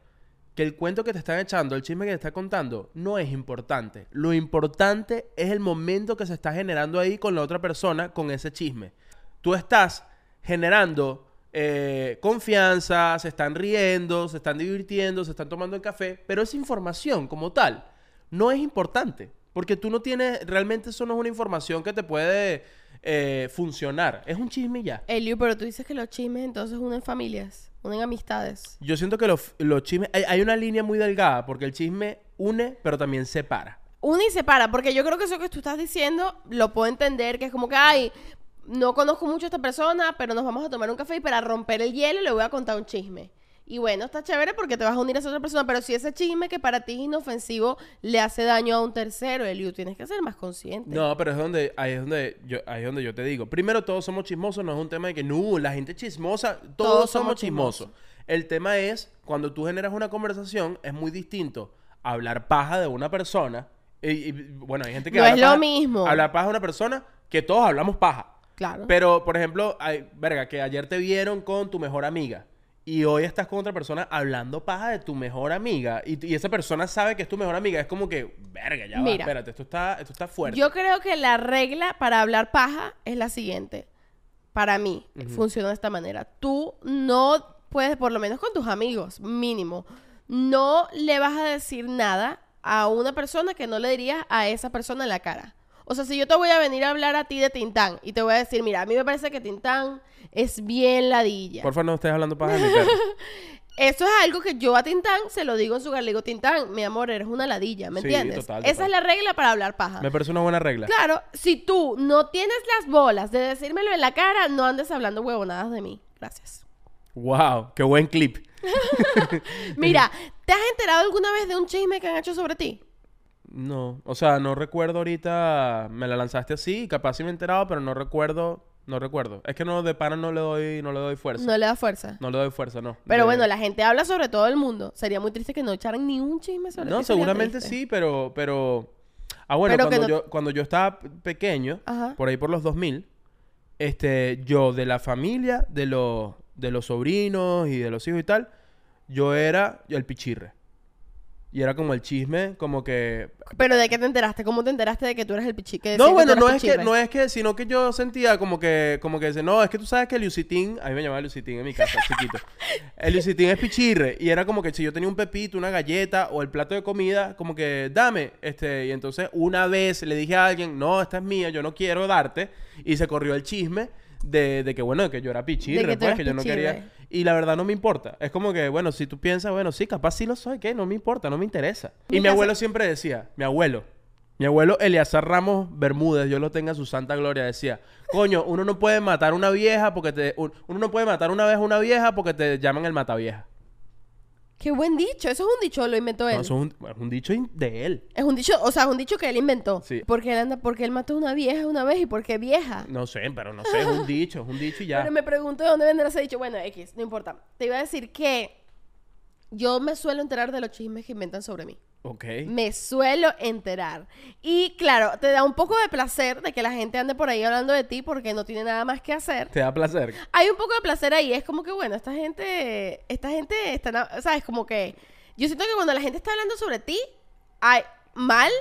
que el cuento que te están echando, el chisme que te está contando, no es importante. Lo importante es el momento que se está generando ahí con la otra persona con ese chisme. Tú estás generando eh, confianza, se están riendo, se están divirtiendo, se están tomando el café, pero esa información como tal no es importante. Porque tú no tienes, realmente eso no es una información que te puede eh, funcionar. Es un chisme ya. Elio, pero tú dices que los chismes entonces unen familias, unen amistades. Yo siento que los, los chismes, hay, hay una línea muy delgada porque el chisme une, pero también separa. Una y separa, porque yo creo que eso que tú estás diciendo lo puedo entender, que es como que, ay, no conozco mucho a esta persona, pero nos vamos a tomar un café y para romper el hielo le voy a contar un chisme. Y bueno, está chévere porque te vas a unir a esa otra persona, pero si ese chisme que para ti es inofensivo le hace daño a un tercero, Eliu, tienes que ser más consciente. No, pero es donde, ahí es donde yo, ahí es donde yo te digo. Primero, todos somos chismosos, no es un tema de que no, la gente chismosa, todos, Todos somos somos chismosos. El tema es, cuando tú generas una conversación, es muy distinto hablar paja de una persona. Y, y, bueno, hay gente que No habla es lo paja- mismo. Hablar paja de una persona que todos hablamos paja. Claro. Pero, por ejemplo, hay, verga, que ayer te vieron con tu mejor amiga y hoy estás con otra persona hablando paja de tu mejor amiga y, y esa persona sabe que es tu mejor amiga, es como que, verga, ya va, Mira. espérate, esto está, esto está fuerte. Yo creo que la regla para hablar paja es la siguiente. Para mí, funciona de esta manera. Tú no puedes, por lo menos con tus amigos, mínimo, no le vas a decir nada a una persona que no le dirías a esa persona en la cara. O sea, si yo te voy a venir a hablar a ti de Tintán y te voy a decir, mira, a mí me parece que Tintán es bien ladilla. Por favor, no estés hablando paja de mi perro. Eso es algo que yo a Tintán se lo digo en su digo, Tintán, mi amor, eres una ladilla, ¿me Sí, entiendes? total, Esa es la regla para hablar paja. Me parece una buena regla. Claro, si tú no tienes las bolas de decírmelo en la cara, no andes hablando huevonadas de mí. Gracias. Wow, qué buen clip. Mira, ¿te has enterado alguna vez de un chisme que han hecho sobre ti? No, o sea, no recuerdo ahorita, me la lanzaste así, capaz sí me he enterado, pero no recuerdo, no recuerdo. Es que no, de pana no le doy, no le doy fuerza. No le da fuerza. No le doy fuerza, no. Pero De- bueno, la gente habla sobre todo el mundo. Sería muy triste que no echaran ni un chisme sobre No, ti. sería seguramente triste. sí, pero, pero... Ah, bueno, Pero que cuando, no- yo, cuando yo estaba p- pequeño, Ajá. por ahí por los 2000, este, yo de la familia, de los, de los sobrinos y de los hijos y tal, yo era el pichirre. Y era como el chisme, como que... Pero ¿de qué te enteraste? ¿Cómo te enteraste de que tú eres el pichi? que No, bueno, no es que, no es que, sino que yo sentía como que, como que dice, no, es que tú sabes que el Lucitín, a mí me llamaba Lucitín en mi casa, chiquito. El Lucitín es pichirre. Y era como que si yo tenía un pepito, una galleta o el plato de comida, como que dame. Este, y entonces una vez le dije a alguien, no, esta es mía, yo no quiero darte. Y se corrió el chisme de, de que, bueno, de que yo era pichirre, que pues, que yo no pichirre. quería. Y la verdad no me importa. Es como que, bueno, si tú piensas, bueno, sí, capaz sí lo soy, ¿qué? No me importa, no me interesa. Mi Y mi abuelo siempre decía, mi abuelo, mi abuelo Eleazar Ramos Bermúdez, yo lo tenga en su santa gloria, decía, coño, uno no puede matar una vieja porque te... un- uno no puede matar una vez a una vieja porque te llaman el matavieja. Qué buen dicho. Eso es un dicho, lo inventó él. No, eso es un, es un dicho de él. Es un dicho, o sea, es un dicho que él inventó. Sí. Porque él anda, porque él mató a una vieja una vez y porque vieja. No sé, pero no sé, es un dicho, es un dicho y ya. Pero me pregunto de dónde vendrá ese dicho. Bueno, X, no importa. Te iba a decir que yo me suelo enterar de los chismes que inventan sobre mí. Ok. Me suelo enterar. Y claro, te da un poco de placer de que la gente ande por ahí hablando de ti porque no tiene nada más que hacer. Te da placer. Hay un poco de placer ahí. Es como que, bueno, esta gente, esta gente está, ¿sabes? Como que yo siento que cuando la gente está hablando sobre ti, hay mal,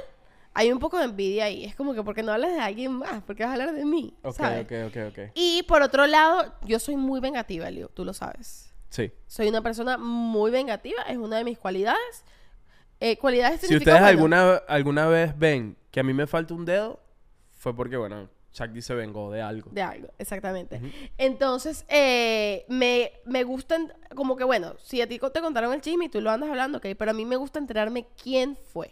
hay un poco de envidia ahí. Es como que, porque no hablas de alguien más? porque vas a hablar de mí? Ok, ¿sabes? ok, ok, ok. Y por otro lado, yo soy muy vengativa, Leo, tú lo sabes. Sí. Soy una persona muy vengativa, es una de mis cualidades. Eh, cualidades Si ustedes bueno, alguna, alguna vez ven que a mí me falta un dedo, fue porque, bueno, Chucky se vengó de algo. De algo, exactamente. Entonces, eh, me, me gustan, como que bueno, si a ti te contaron el chisme y tú lo andas hablando, ok, pero a mí me gusta enterarme quién fue.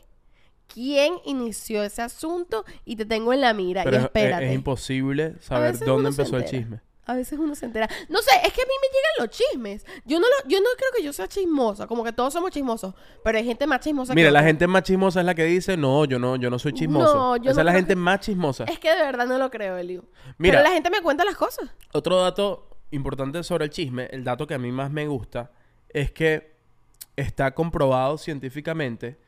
¿Quién inició ese asunto? Y te tengo en la mira. Pero y es- espérate. es, es imposible saber dónde empezó el chisme. A veces uno se entera. No sé, es que a mí me llegan los chismes. Yo no, lo, yo no creo que yo sea chismosa. Como que todos somos chismosos. Pero hay gente más chismosa Mira, que la otra. gente más chismosa es la que dice, no, yo no, yo no soy chismoso. No, yo Esa no es la creo gente que- más chismosa. Es que de verdad no lo creo, Eliu. Mira. Pero la gente me cuenta las cosas. Otro dato importante sobre el chisme, el dato que a mí más me gusta, es que está comprobado científicamente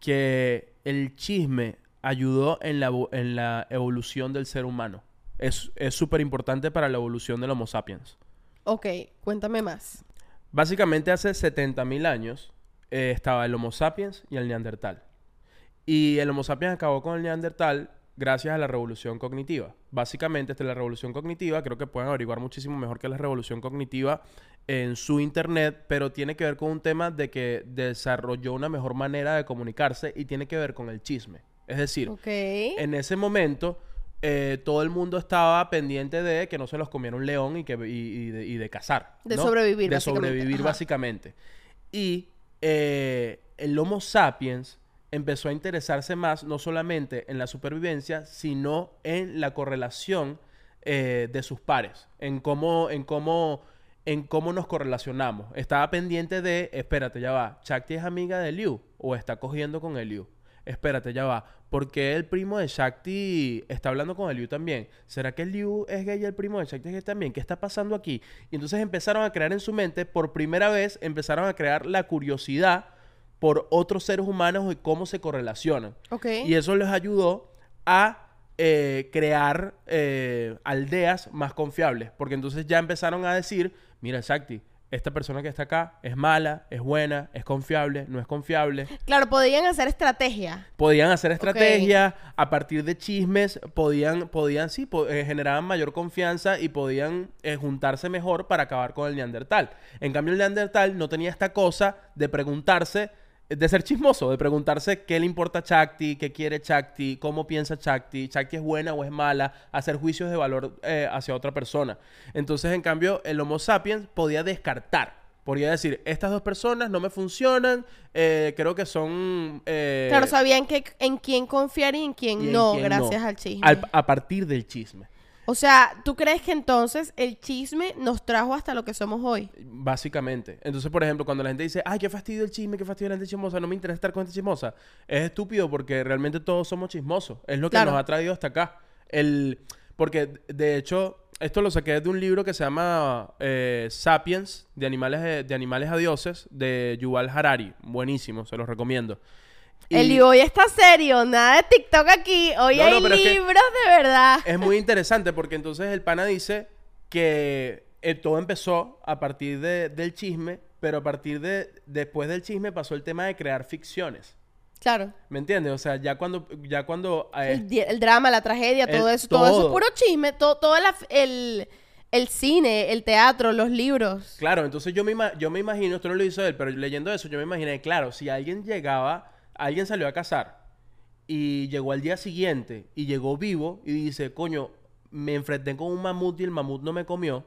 que el chisme ayudó en la, evo- en la evolución del ser humano. Es es súper importante para la evolución del Homo sapiens. Ok, cuéntame más. Básicamente hace 70.000 años eh, estaba el Homo sapiens y el Neandertal. Y el Homo sapiens acabó con el Neandertal gracias a la revolución cognitiva. Básicamente, esta es la revolución cognitiva, creo que pueden averiguar muchísimo mejor que la revolución cognitiva en su internet, pero tiene que ver con un tema de que desarrolló una mejor manera de comunicarse y tiene que ver con el chisme. Es decir, Ok. en ese momento eh, todo el mundo estaba pendiente de que no se los comiera un león y, que, y, y de, y de cazar. De ¿no? sobrevivir, De básicamente. sobrevivir, Ajá. básicamente. Y eh, el Homo sapiens empezó a interesarse más no solamente en la supervivencia, sino en la correlación eh, de sus pares, en cómo, en cómo, en cómo nos correlacionamos. Estaba pendiente de, espérate, ya va, Shakti es amiga de Liu o está cogiendo con el Liu. Espérate, ya va. ¿Por qué el primo de Shakti está hablando con el Liu también? ¿Será que el Liu es gay y el primo de Shakti es gay también? ¿Qué está pasando aquí? Y entonces empezaron a crear en su mente, por primera vez, empezaron a crear la curiosidad por otros seres humanos y cómo se correlacionan. Ok. Y eso les ayudó a eh, crear eh, aldeas más confiables. Porque entonces ya empezaron a decir, mira, Shakti, esta persona que está acá es mala, es buena, es confiable, no es confiable. Claro, podían hacer estrategia. Podían hacer estrategias, a partir de chismes, podían, podían sí, po- eh, generaban mayor confianza y podían eh, juntarse mejor para acabar con el neandertal. En cambio, el neandertal no tenía esta cosa de preguntarse, de ser chismoso, de preguntarse qué le importa a Chakti, qué quiere Chakti, cómo piensa Chakti, Chakti es buena o es mala, hacer juicios de valor eh, hacia otra persona. Entonces, en cambio, el Homo sapiens podía descartar. Podría decir, estas dos personas no me funcionan, eh, creo que son... eh, Claro, sabían que, en quién confiar y en quién y en no, quién gracias no. al chisme. Al- a partir del chisme, O sea, ¿tú crees que entonces el chisme nos trajo hasta lo que somos hoy? básicamente. Entonces, por ejemplo, cuando la gente dice, ay, qué fastidio el chisme, qué fastidio la gente chismosa, no me interesa estar con gente chismosa, es estúpido porque realmente todos somos chismosos. Es lo que Claro. nos ha traído hasta acá. El... Porque, de hecho, esto lo saqué de un libro que se llama eh, Sapiens, de animales, de, de animales a dioses, de Yuval Harari. Buenísimo, se los recomiendo. Y- El hoy está serio, nada de TikTok aquí. Hoy No, no, hay pero es que- libros de verdad. es muy interesante porque entonces el pana dice que eh, todo empezó a partir de- del chisme, pero a partir de después del chisme pasó el tema de crear ficciones. Claro. ¿Me entiendes? O sea, ya cuando ya cuando eh, El, drama, la tragedia, El- todo eso, todo eso es puro chisme, todo, todo la- el, el cine, el teatro, los libros. claro, entonces yo me yo me imagino, esto no lo hizo él, pero leyendo eso yo me imaginé, claro, si alguien llegaba, alguien salió a cazar y llegó al día siguiente y llegó vivo y dice, "Coño, me enfrenté con un mamut y el mamut no me comió."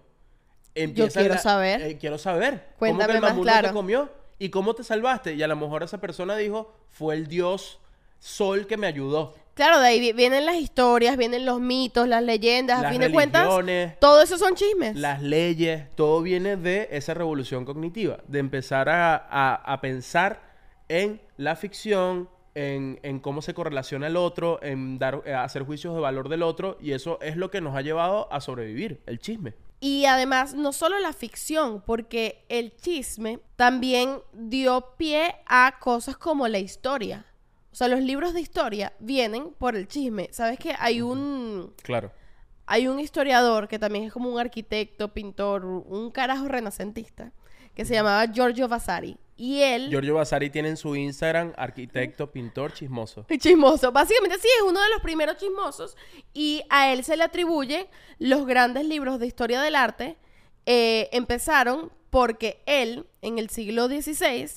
Empieza quiero la- saber. eh, quiero saber. ¿Cómo Cuéntame que el más mamut no te comió? ¿Y cómo te salvaste? Y a lo mejor esa persona dijo, fue el dios sol que me ayudó. Claro, de ahí vi- vienen las historias, vienen los mitos, las leyendas, a Las fin de cuentas, todo eso son chismes. las leyes, todo viene de esa revolución cognitiva, de empezar a, a- a pensar en la ficción, en, en cómo se correlaciona el otro, en dar, eh, hacer juicios de valor del otro, y eso es lo que nos ha llevado a sobrevivir, el chisme. Y además, no solo la ficción, porque el chisme también dio pie a cosas como la historia. O sea, los libros de historia vienen por el chisme. ¿Sabes que hay un Claro. hay un historiador que también es como un arquitecto, pintor, un carajo renacentista, que se llamaba Giorgio Vasari. Y él Giorgio Vasari tiene en su Instagram arquitecto, pintor, chismoso. Chismoso. Básicamente sí, es uno de los primeros chismosos y a él se le atribuyen los grandes libros de historia del arte. Eh, empezaron porque él, en el siglo XVI,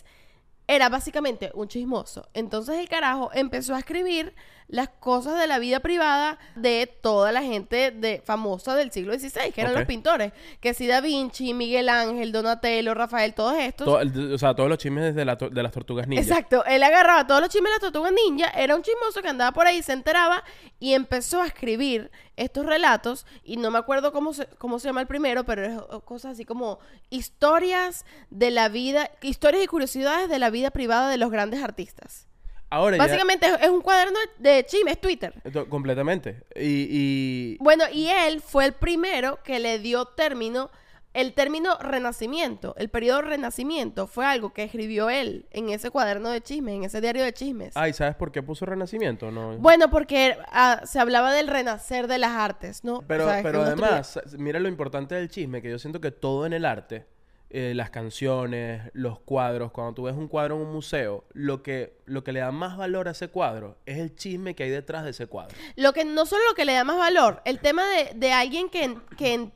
era básicamente un chismoso. Entonces el carajo empezó a escribir las cosas de la vida privada de toda la gente de, famosa del siglo XVI, que eran los pintores. Que si Da Vinci, Miguel Ángel, Donatello, Rafael, todos estos. Todo el- o sea, todos los chismes de, la de las tortugas ninja. Exacto, él agarraba todos los chismes de la tortuga ninja, era un chismoso que andaba por ahí, se enteraba y empezó a escribir estos relatos y no me acuerdo cómo se, cómo se llama el primero, pero es cosas así como historias de la vida, historias y curiosidades de la vida privada de los grandes artistas. Ahora Básicamente es, es un cuaderno de chismes, es Twitter. Esto- completamente. Y, y- Bueno, y él fue el primero que le dio término, el término renacimiento, el periodo renacimiento fue algo que escribió él en ese cuaderno de chismes, en ese diario de chismes. Ay, ¿sabes por qué puso Renacimiento? No. Bueno, porque ah, se hablaba del renacer de las artes, ¿no? Pero, O sea, es pero además, mira lo importante del chisme, que yo siento que todo en el arte, eh, las canciones, los cuadros, cuando tú ves un cuadro en un museo, lo que, lo que le da más valor a ese cuadro es el chisme que hay detrás de ese cuadro. Lo que no solo lo que le da más valor, el tema de, de alguien que, que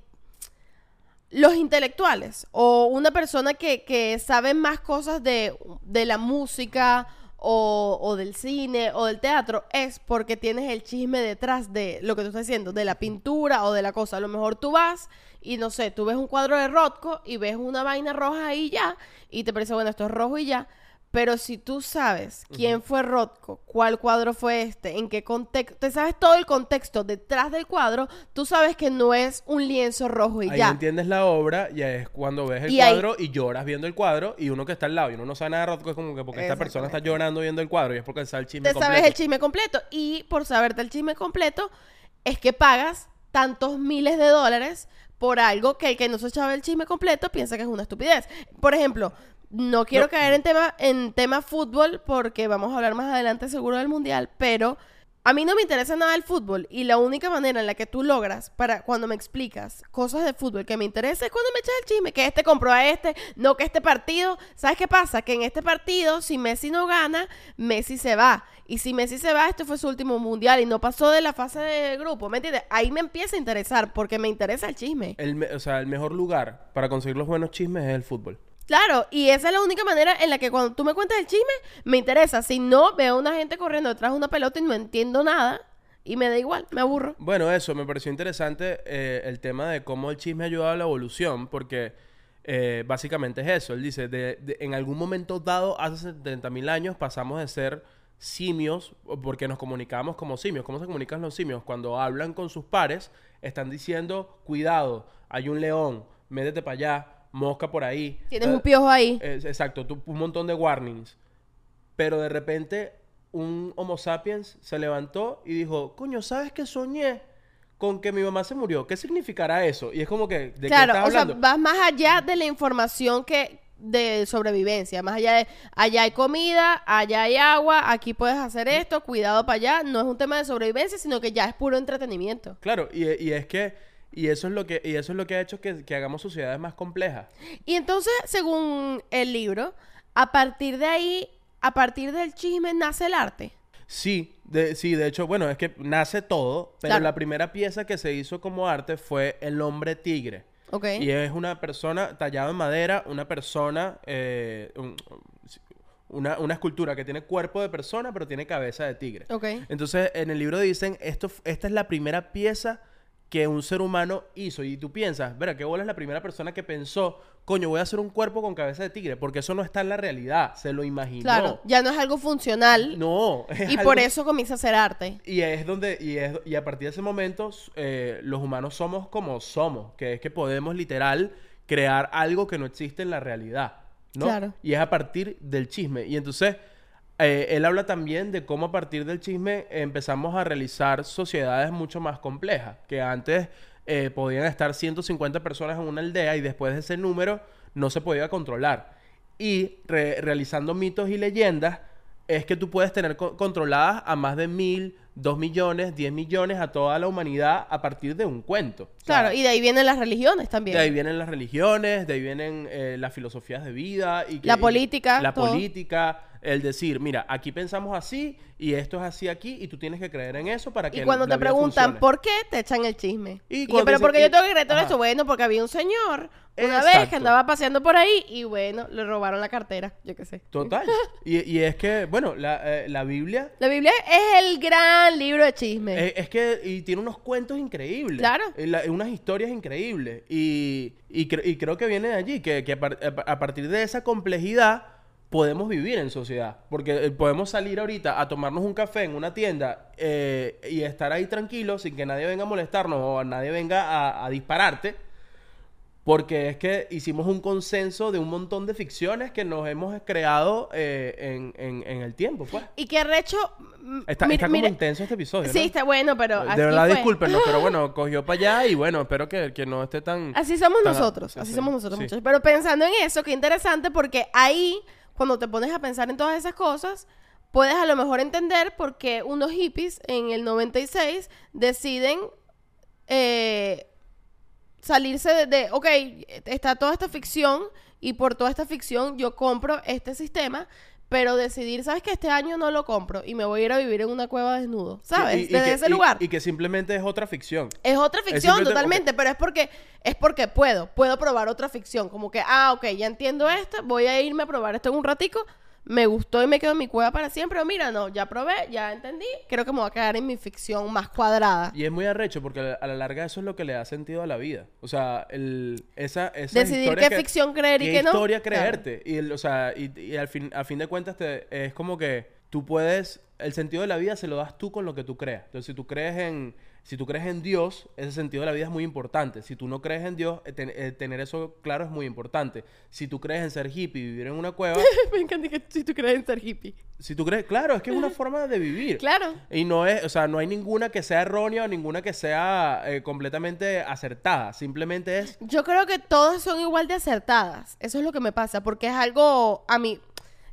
los intelectuales o una persona que, que sabe más cosas de, de la música o, o del cine o del teatro es porque tienes el chisme detrás de lo que tú estás haciendo, de la pintura o de la cosa. A lo mejor tú vas y no sé, tú ves un cuadro de Rothko y ves una vaina roja ahí ya y te parece, bueno, esto es rojo y ya. Pero si tú sabes quién fue Rothko, cuál cuadro fue este, en qué contexto, te sabes todo el contexto detrás del cuadro, tú sabes que no es un lienzo rojo y Ahí ya. entiendes la obra y es cuando ves el Y ahí- cuadro y lloras viendo el cuadro y uno que está al lado y uno no sabe nada de Rothko es como que porque esta persona está llorando viendo el cuadro y es porque sabe el chisme te sabes completo. el chisme completo. Y por saberte el chisme completo, es que pagas tantos miles de dólares por algo que el que no se sabe el chisme completo piensa que es una estupidez. Por ejemplo, no quiero No. caer en tema, en tema fútbol porque vamos a hablar más adelante seguro del mundial, pero a mí no me interesa nada el fútbol y la única manera en la que tú logras para cuando me explicas cosas de fútbol que me interesa es cuando me echas el chisme, que este compró a este, no que este partido, ¿sabes qué pasa? Que en este partido si Messi no gana, Messi se va. Y si Messi se va, este fue su último mundial y no pasó de la fase de grupo, ¿me entiendes? Ahí me empieza a interesar porque me interesa el chisme. El o sea, el mejor lugar para conseguir los buenos chismes es el fútbol. Claro, y esa es la única manera en la que cuando tú me cuentas el chisme, me interesa. Si no, veo a una gente corriendo detrás de una pelota y no entiendo nada y me da igual, me aburro. Bueno, eso, me pareció interesante eh, el tema de cómo el chisme ha ayudado a la evolución, porque eh, básicamente es eso. Él dice, de, de- en algún momento dado, hace 70.000 años, pasamos de ser simios, porque nos comunicábamos como simios. ¿Cómo se comunican los simios? Cuando hablan con sus pares, están diciendo, cuidado, hay un león, métete para allá, mosca por ahí. Tienes Eh, un piojo ahí. es- exacto, tú- un montón de warnings. Pero de repente un Homo sapiens se levantó y dijo, coño, ¿sabes qué soñé? Con que mi mamá se murió. ¿Qué significará eso? Y es como que, ¿de claro, qué estás o sea, vas más allá de la información que de sobrevivencia, más allá de allá hay comida, allá hay agua, aquí puedes hacer esto, cuidado para allá, no es un tema de sobrevivencia, sino que ya es puro entretenimiento. Claro, y, y es que, y eso es lo que, y eso es lo que ha hecho que, que hagamos sociedades más complejas. Y entonces, según el libro, a partir de ahí, a partir del chisme nace el arte. Sí, de, sí, de hecho, bueno, es que nace todo, pero Claro. la primera pieza que se hizo como arte fue el hombre tigre. ¿Ok? Y es una persona tallada en madera, una persona, eh, un- una, una escultura que tiene cuerpo de persona, pero tiene cabeza de tigre. Ok. Entonces, en el libro dicen, esto, esta es la primera pieza que un ser humano hizo. Y tú piensas, verá, qué bola es la primera persona que pensó, coño, voy a hacer un cuerpo con cabeza de tigre, porque eso no está en la realidad, se lo imaginó. Claro, ya no es algo funcional No, es y algo- por eso comienza a ser arte. y es donde, y, es, y a partir de ese momento, eh, los humanos somos como somos, que es que podemos literal crear algo que no existe en la realidad, ¿no? Claro. Y es a partir del chisme. Y entonces, eh, él habla también de cómo a partir del chisme empezamos a realizar sociedades mucho más complejas, que antes eh, podían estar 150 personas en una aldea y después de ese número no se podía controlar. Y re- realizando mitos y leyendas, es que tú puedes tener co- controladas a más de mil, dos millones, diez millones, a toda la humanidad a partir de un cuento. O sea, Claro, y de ahí vienen las religiones también. de ahí vienen las religiones, de ahí vienen eh, las filosofías de vida. Y que- La y- política, La todo. política, el decir, mira, aquí pensamos así y esto es así aquí y tú tienes que creer en eso para que Y cuando la te vida preguntan funcione. por qué, te echan el chisme. Y Y cuando pero porque yo tengo que creer todo esto, bueno, porque había un señor una vez que andaba paseando por ahí y bueno, le robaron la cartera, yo qué sé. Total. y, y es que, bueno, la, eh, la Biblia La Biblia es el gran libro de chisme. Eh, es que y tiene unos cuentos increíbles. Claro. Eh, la- unas historias increíbles. Y, y, cre- y creo que viene de allí, que, que a, par- a partir de esa complejidad podemos vivir en sociedad. Porque eh, podemos salir ahorita a tomarnos un café en una tienda eh, y estar ahí tranquilos sin que nadie venga a molestarnos o nadie venga a, a dispararte. Porque es que hicimos un consenso de un montón de ficciones que nos hemos creado eh, en, en- en el tiempo, pues. Y que recho. mm, Está, mira- está como mira- intenso este episodio, Sí, está bueno, pero. así De verdad, fue. discúlpenos, pero bueno, cogió para allá y bueno, espero que, que no esté tan... Así somos tan- nosotros, sí, así sí, somos nosotros, sí. muchachos. Pero pensando en eso, qué interesante porque ahí, cuando te pones a pensar en todas esas cosas, puedes a lo mejor entender por qué unos hippies en el 96 deciden eh, salirse de, de, ok, está toda esta ficción y por toda esta ficción yo compro este sistema. Pero decidir, ¿sabes que Este año no lo compro y me voy a ir a vivir en una cueva desnudo, ¿sabes? Y- y Desde que- ese lugar. Y que simplemente es otra ficción. Es otra ficción totalmente, pero es porque es porque puedo, puedo probar otra ficción, como que ah, ok, ya entiendo esto, voy a irme a probar esto en un ratico, me gustó y me quedo en mi cueva para siempre, o mira, no, ya probé, ya entendí, creo que me voy a quedar en mi ficción más cuadrada. Y es muy arrecho porque a la- larga eso es lo que le da sentido a la vida. O sea, el, esa, esas Decidir qué ficción creer y qué qué no. historia Claro. creerte. Y, el- o sea, y, y al fin, a fin de cuentas te- es como que tú puedes... El sentido de la vida se lo das tú con lo que tú creas. Entonces, si tú crees en... Si tú crees en Dios, ese sentido de la vida es muy importante. Si tú no crees en Dios, eh, ten- eh, tener eso claro es muy importante. Si tú crees en ser hippie vivir en una cueva, me encanta que si tú crees en ser hippie. si tú crees, claro, es que es una forma de vivir. Claro. Y no es, o sea, no hay ninguna que sea errónea o ninguna que sea eh, completamente acertada. Simplemente es. Yo creo que todas son igual de acertadas. Eso es lo que me pasa, porque es algo a mí.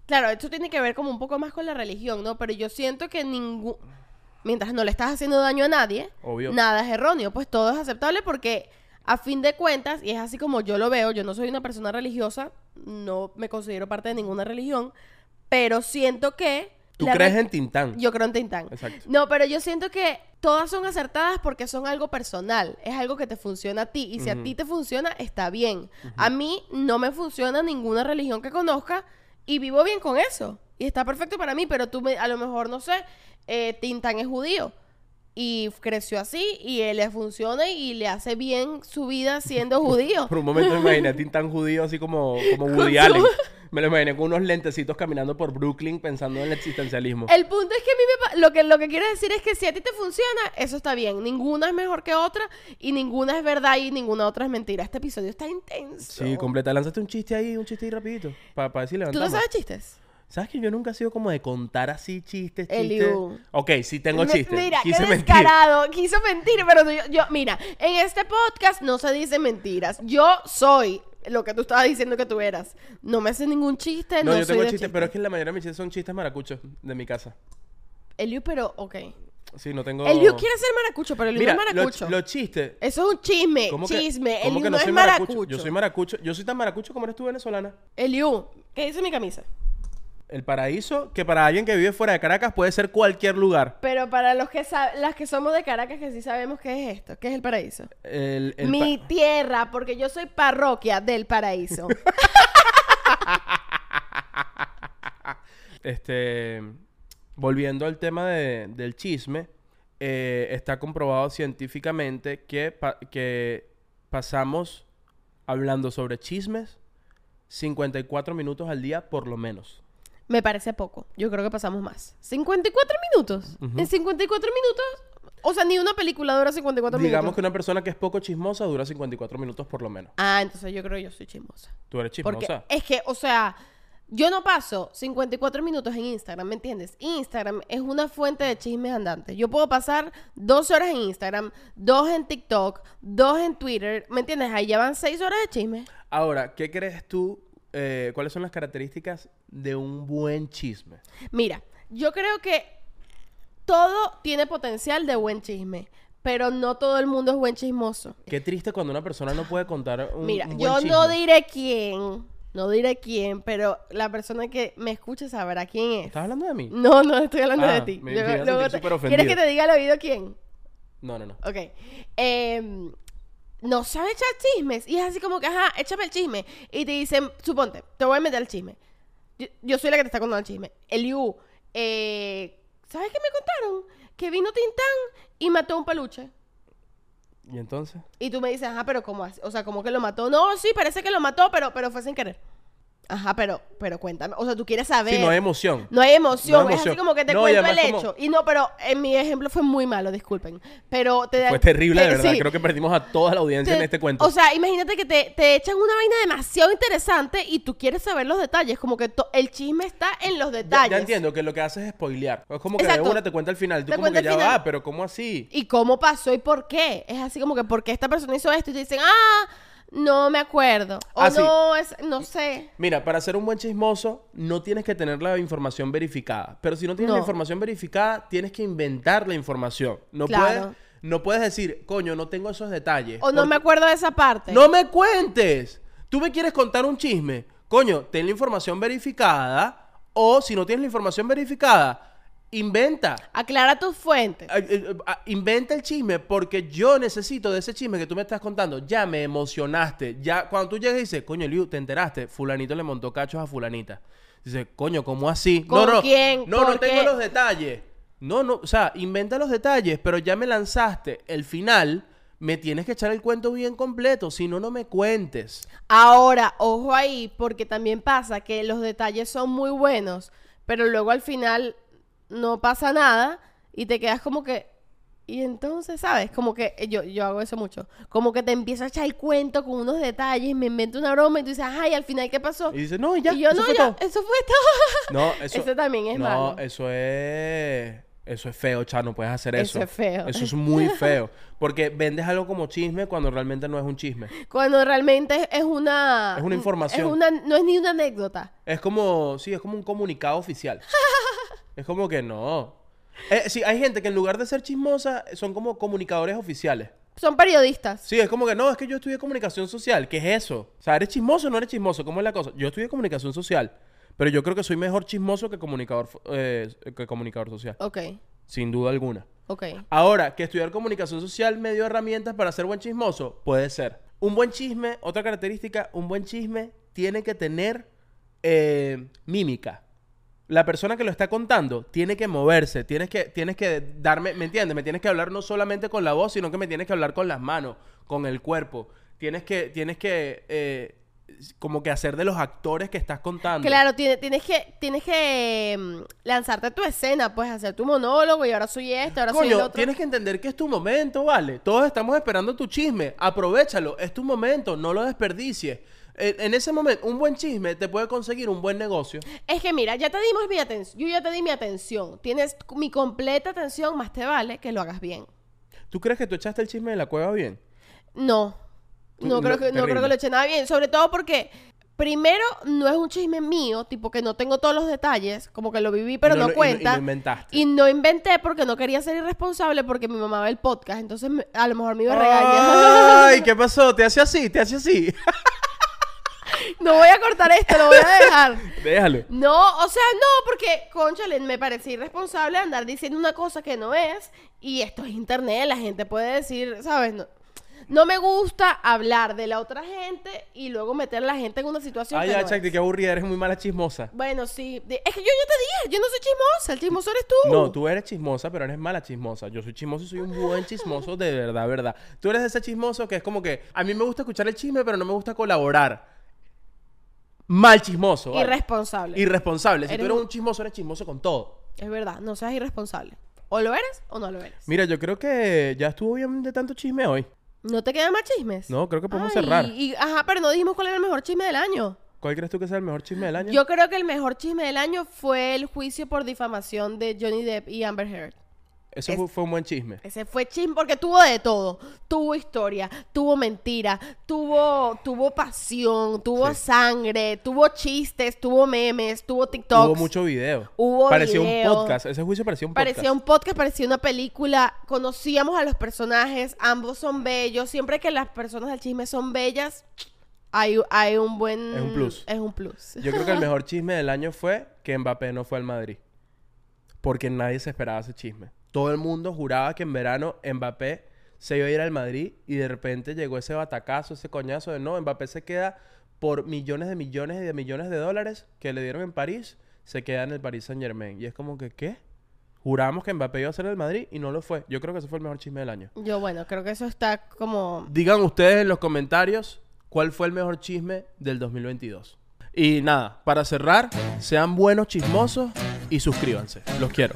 Claro, esto tiene que ver como un poco más con la religión, ¿no? Pero yo siento que ningún. Mientras no le estás haciendo daño a nadie, Obvio. nada es erróneo. Pues todo es aceptable porque a fin de cuentas, y es así como yo lo veo, yo no soy una persona religiosa, no me considero parte de ninguna religión, pero siento que... Tú crees re- en Tintán. Yo creo en Tintán. Exacto. No, pero yo siento que todas son acertadas porque son algo personal. Es algo que te funciona a ti. Y si a ti te funciona, está bien. A mí no me funciona ninguna religión que conozca y vivo bien con eso. Y está perfecto para mí, pero tú me- a lo mejor, no sé, eh, Tintán es judío. Y creció así y él le funciona y le hace bien su vida siendo judío. Por un momento me imaginé a Tintán judío así como, como Woody Allen. Me lo imaginé con unos lentecitos caminando por Brooklyn pensando en el existencialismo. El punto es que a mí me pa- lo que lo que quiero decir es que si a ti te funciona, eso está bien. Ninguna es mejor que otra y ninguna es verdad y ninguna otra es mentira. Este episodio está intenso. Sí, completa. Lánzate un chiste ahí, un chiste ahí rapidito. Para decir ¿Tú no sabes chistes? ¿Sabes que yo nunca he sido como de contar así chistes, chistes? Eliu. Ok, sí tengo chistes. Mira, Quise qué mentir. Quiso mentir, pero yo, yo- mira, en este podcast no se dicen mentiras. Yo soy lo que tú estabas diciendo que tú eras. No me haces ningún chiste, no, No, yo soy tengo de chistes, pero es que la mayoría de mis chistes son chistes maracuchos de mi casa. Eliu, pero, ok. Sí, no tengo... Eliu quiere ser maracucho, pero Eliu Mira, no es maracucho. los chistes... Eso es un chisme, ¿Cómo que- chisme. cómo Eliu que no, es soy maracucho. Yo soy maracucho. Yo soy tan maracucho como eres tú venezolana. Eliu, ¿qué dice mi camisa? El paraíso, que para alguien que vive fuera de Caracas puede ser cualquier lugar. Pero para los que las que somos de Caracas, que sí sabemos qué es esto, qué es el paraíso. El, el Mi pa- tierra, porque yo soy parroquia del paraíso. Este, volviendo al tema de- del chisme, eh, está comprobado científicamente que, pa- que pasamos hablando sobre chismes 54 minutos al día por lo menos. Me parece poco. Yo creo que pasamos más. 54 minutos. Ujú. En 54 minutos. O sea, ni una película dura 54 Digamos minutos. que una persona que es poco chismosa dura 54 minutos por lo menos. Ah, entonces yo creo que yo soy chismosa. Tú eres Porque chismosa. es que, o sea, yo no paso 54 minutos en Instagram, ¿me entiendes? Instagram es una fuente de chismes andantes. Yo puedo pasar dos horas en Instagram, dos en TikTok, dos en Twitter, ¿me entiendes? Ahí ya van seis horas de chisme. Ahora, ¿qué crees tú? Eh, ¿Cuáles son las características de un buen chisme? Mira, yo creo que todo tiene potencial de buen chisme, pero no todo el mundo es buen chismoso. Qué triste cuando una persona no puede contar un, Mira, un buen yo no diré quién, no diré quién, pero la persona que me escuche sabrá quién es. ¿Estás hablando de mí? No, no estoy hablando Ah, de ti. me- Luego- me iba a luego sentir te- súper ¿Quieres que te diga al oído quién? No, no, no. Ok. Em, no sabe echar chismes. Y es así como que, ajá, échame el chisme. Y te dicen, suponte, te voy a meter el chisme. Yo, yo soy la que te está contando el chisme. Eliu, eh, ¿sabes qué me contaron? Que vino Tintán y mató a un peluche. ¿Y entonces? Y tú me dices, ajá, pero ¿cómo así? O sea, ¿cómo que lo mató? No, sí, parece que lo mató, pero, pero fue sin querer. Ajá, pero, pero cuéntame. O sea, tú quieres saber. Sí, no hay emoción. No hay emoción, No hay es así como que te No, cuento el como- hecho. Y no, pero en mi ejemplo fue muy malo, disculpen. Pero te dan- Fue terrible, de verdad. sí, Creo que perdimos a toda la audiencia te- en este cuento. O sea, imagínate que te, te echan una vaina demasiado interesante y tú quieres saber los detalles. Como que to- el chisme está en los ya, detalles. ya entiendo que lo que haces es spoilear. Es como que de Exacto. una te cuenta el final. Tú Te como que ya va, pero ¿cómo así? Y cómo pasó y por qué. Es así como que por qué esta persona hizo esto y te dicen, ah, no me acuerdo. O Ah, sí. no, es, no sé. Mira, para ser un buen chismoso no tienes que tener la información verificada. Pero si no tienes No. la información verificada, tienes que inventar la información. No, Claro. puedes, no puedes decir, coño, no tengo esos detalles. O no me acuerdo de esa parte. ¡No me cuentes! Tú me quieres contar un chisme. Coño, ten la información verificada. O si no tienes la información verificada, inventa. Aclara tus fuentes. Eh, eh, ah, Inventa el chisme porque yo necesito de ese chisme que tú me estás contando. Ya me emocionaste. Ya cuando tú llegas y dices, coño, Liu, te enteraste. Fulanito le montó cachos a fulanita. Dice, coño, ¿cómo así? ¿Con no, no, quién? No, no ¿Por tengo los detalles. No, no, o sea, inventa los detalles, pero ya me lanzaste el final. Me tienes que echar el cuento bien completo, si no, no me cuentes. Ahora, ojo ahí, porque también pasa que los detalles son muy buenos, pero luego al final no pasa nada y te quedas como que. Y entonces, ¿sabes? Como que eh, yo, yo hago eso mucho. Como que te empiezo a echar el cuento con unos detalles, me invento una broma y tú dices, ay, al final, ¿qué pasó? Y dices, no, ya, y yo, eso no, fue ya, todo". eso fue todo. No, eso, Eso también es no, malo. eso es. Eso es feo, cha, no puedes hacer eso. Eso es feo. Eso es muy feo. Porque vendes algo como chisme cuando realmente no es un chisme. Cuando realmente es una... Es una información. es una- no es ni una anécdota. Es como, sí, es como un comunicado oficial. es como que no. Eh, sí, hay gente que en lugar de ser chismosa son como comunicadores oficiales. Son periodistas. Sí, es como que no, es que yo estudié comunicación social. ¿Qué es eso? O sea, ¿eres chismoso o no eres chismoso? ¿Cómo es la cosa? Yo estudié comunicación social, pero yo creo que soy mejor chismoso que comunicador, eh, que comunicador social. Ok, Sin duda alguna. ok. Ahora, que estudiar comunicación social me dio herramientas para ser buen chismoso, puede ser. Un buen chisme, otra característica, un buen chisme tiene que tener eh, mímica. La persona que lo está contando tiene que moverse, tienes que, tienes que darme, ¿me entiendes? Me tienes que hablar no solamente con la voz, sino que me tienes que hablar con las manos, con el cuerpo. Tienes que, tienes que, eh, como que hacer de los actores que estás contando. Claro, tiene- tienes que, tienes que mm, lanzarte a tu escena, pues hacer tu monólogo y ahora soy esto, ahora soy el otro. tienes que entender que es tu momento, ¿vale? Todos estamos esperando tu chisme. Aprovechalo, es tu momento, no lo desperdicies. En, ese momento, un buen chisme te puede conseguir un buen negocio. Es que mira, ya te dimos mi atención, yo ya te di mi atención, tienes mi completa atención, más te vale que lo hagas bien. ¿Tú crees que tú echaste el chisme de la cueva bien? No, no no, creo que no creo que lo eche nada bien, sobre todo porque primero no es un chisme mío, tipo que no tengo todos los detalles, como que lo viví pero no no, lo- y no- y cuenta. no inventaste. Y no inventé porque no quería ser irresponsable porque mi mamá ve el podcast, entonces a lo mejor me iba a regañar. Ay, ¿qué pasó? Te hace así, te hace así. no voy a cortar esto, lo voy a dejar. Déjalo. No, o sea, no, porque, conchale, me parece irresponsable andar diciendo una cosa que no es. Y esto es internet, la gente puede decir, ¿sabes? No, no me gusta hablar de la otra gente y luego meter a la gente en una situación Ay, que ya, no Chacti, qué aburrida, eres muy mala chismosa. Bueno, sí. Es que yo ya te dije, yo no soy chismosa, el chismoso eres tú. No, tú eres chismosa, pero eres mala chismosa. Yo soy chismoso y soy un buen chismoso de verdad, verdad. Tú eres ese chismoso que es como que a mí me gusta escuchar el chisme, pero no me gusta colaborar. Mal chismoso. ¿vale? Irresponsable. Irresponsable. Si Eres tú eres un- chismoso, eres chismoso con todo. es verdad, no seas irresponsable. O lo eres o no lo eres. Mira, yo creo que ya estuvo bien de tanto chisme hoy. ¿No te quedan más chismes? No, creo que podemos Ay, cerrar. y- ajá, pero no dijimos cuál era el mejor chisme del año. ¿Cuál crees tú que sea el mejor chisme del año? Yo creo que el mejor chisme del año fue el juicio por difamación de Johnny Depp y Amber Heard. Eso es- fue, fue un buen chisme. Ese fue chisme porque tuvo de todo. Tuvo historia, tuvo mentira, tuvo, tuvo pasión, tuvo Sí. sangre, tuvo chistes, tuvo memes, tuvo TikToks. Hubo mucho video. Hubo parecía video. un podcast. Ese juicio parecía un podcast. Parecía un podcast, parecía una película. Conocíamos a los personajes, ambos son bellos. Siempre que las personas del chisme son bellas, hay, hay un buen. Es un plus. Es un plus. Yo creo que el mejor chisme del año fue que Mbappé no fue al Madrid. Porque nadie se esperaba ese chisme. Todo el mundo juraba que en verano Mbappé se iba a ir al Madrid y de repente llegó ese batacazo, ese coñazo de no, Mbappé se queda por millones de millones y de millones de dólares que le dieron en París, se queda en el Paris Saint Germain. Y es como que, ¿qué? Juramos que Mbappé iba a ser el Madrid y no lo fue. Yo creo que ese fue el mejor chisme del año. Yo, bueno, creo que eso está como. Digan ustedes en los comentarios cuál fue el mejor chisme del 2022. Y nada, para cerrar, sean buenos chismosos y suscríbanse. Los quiero.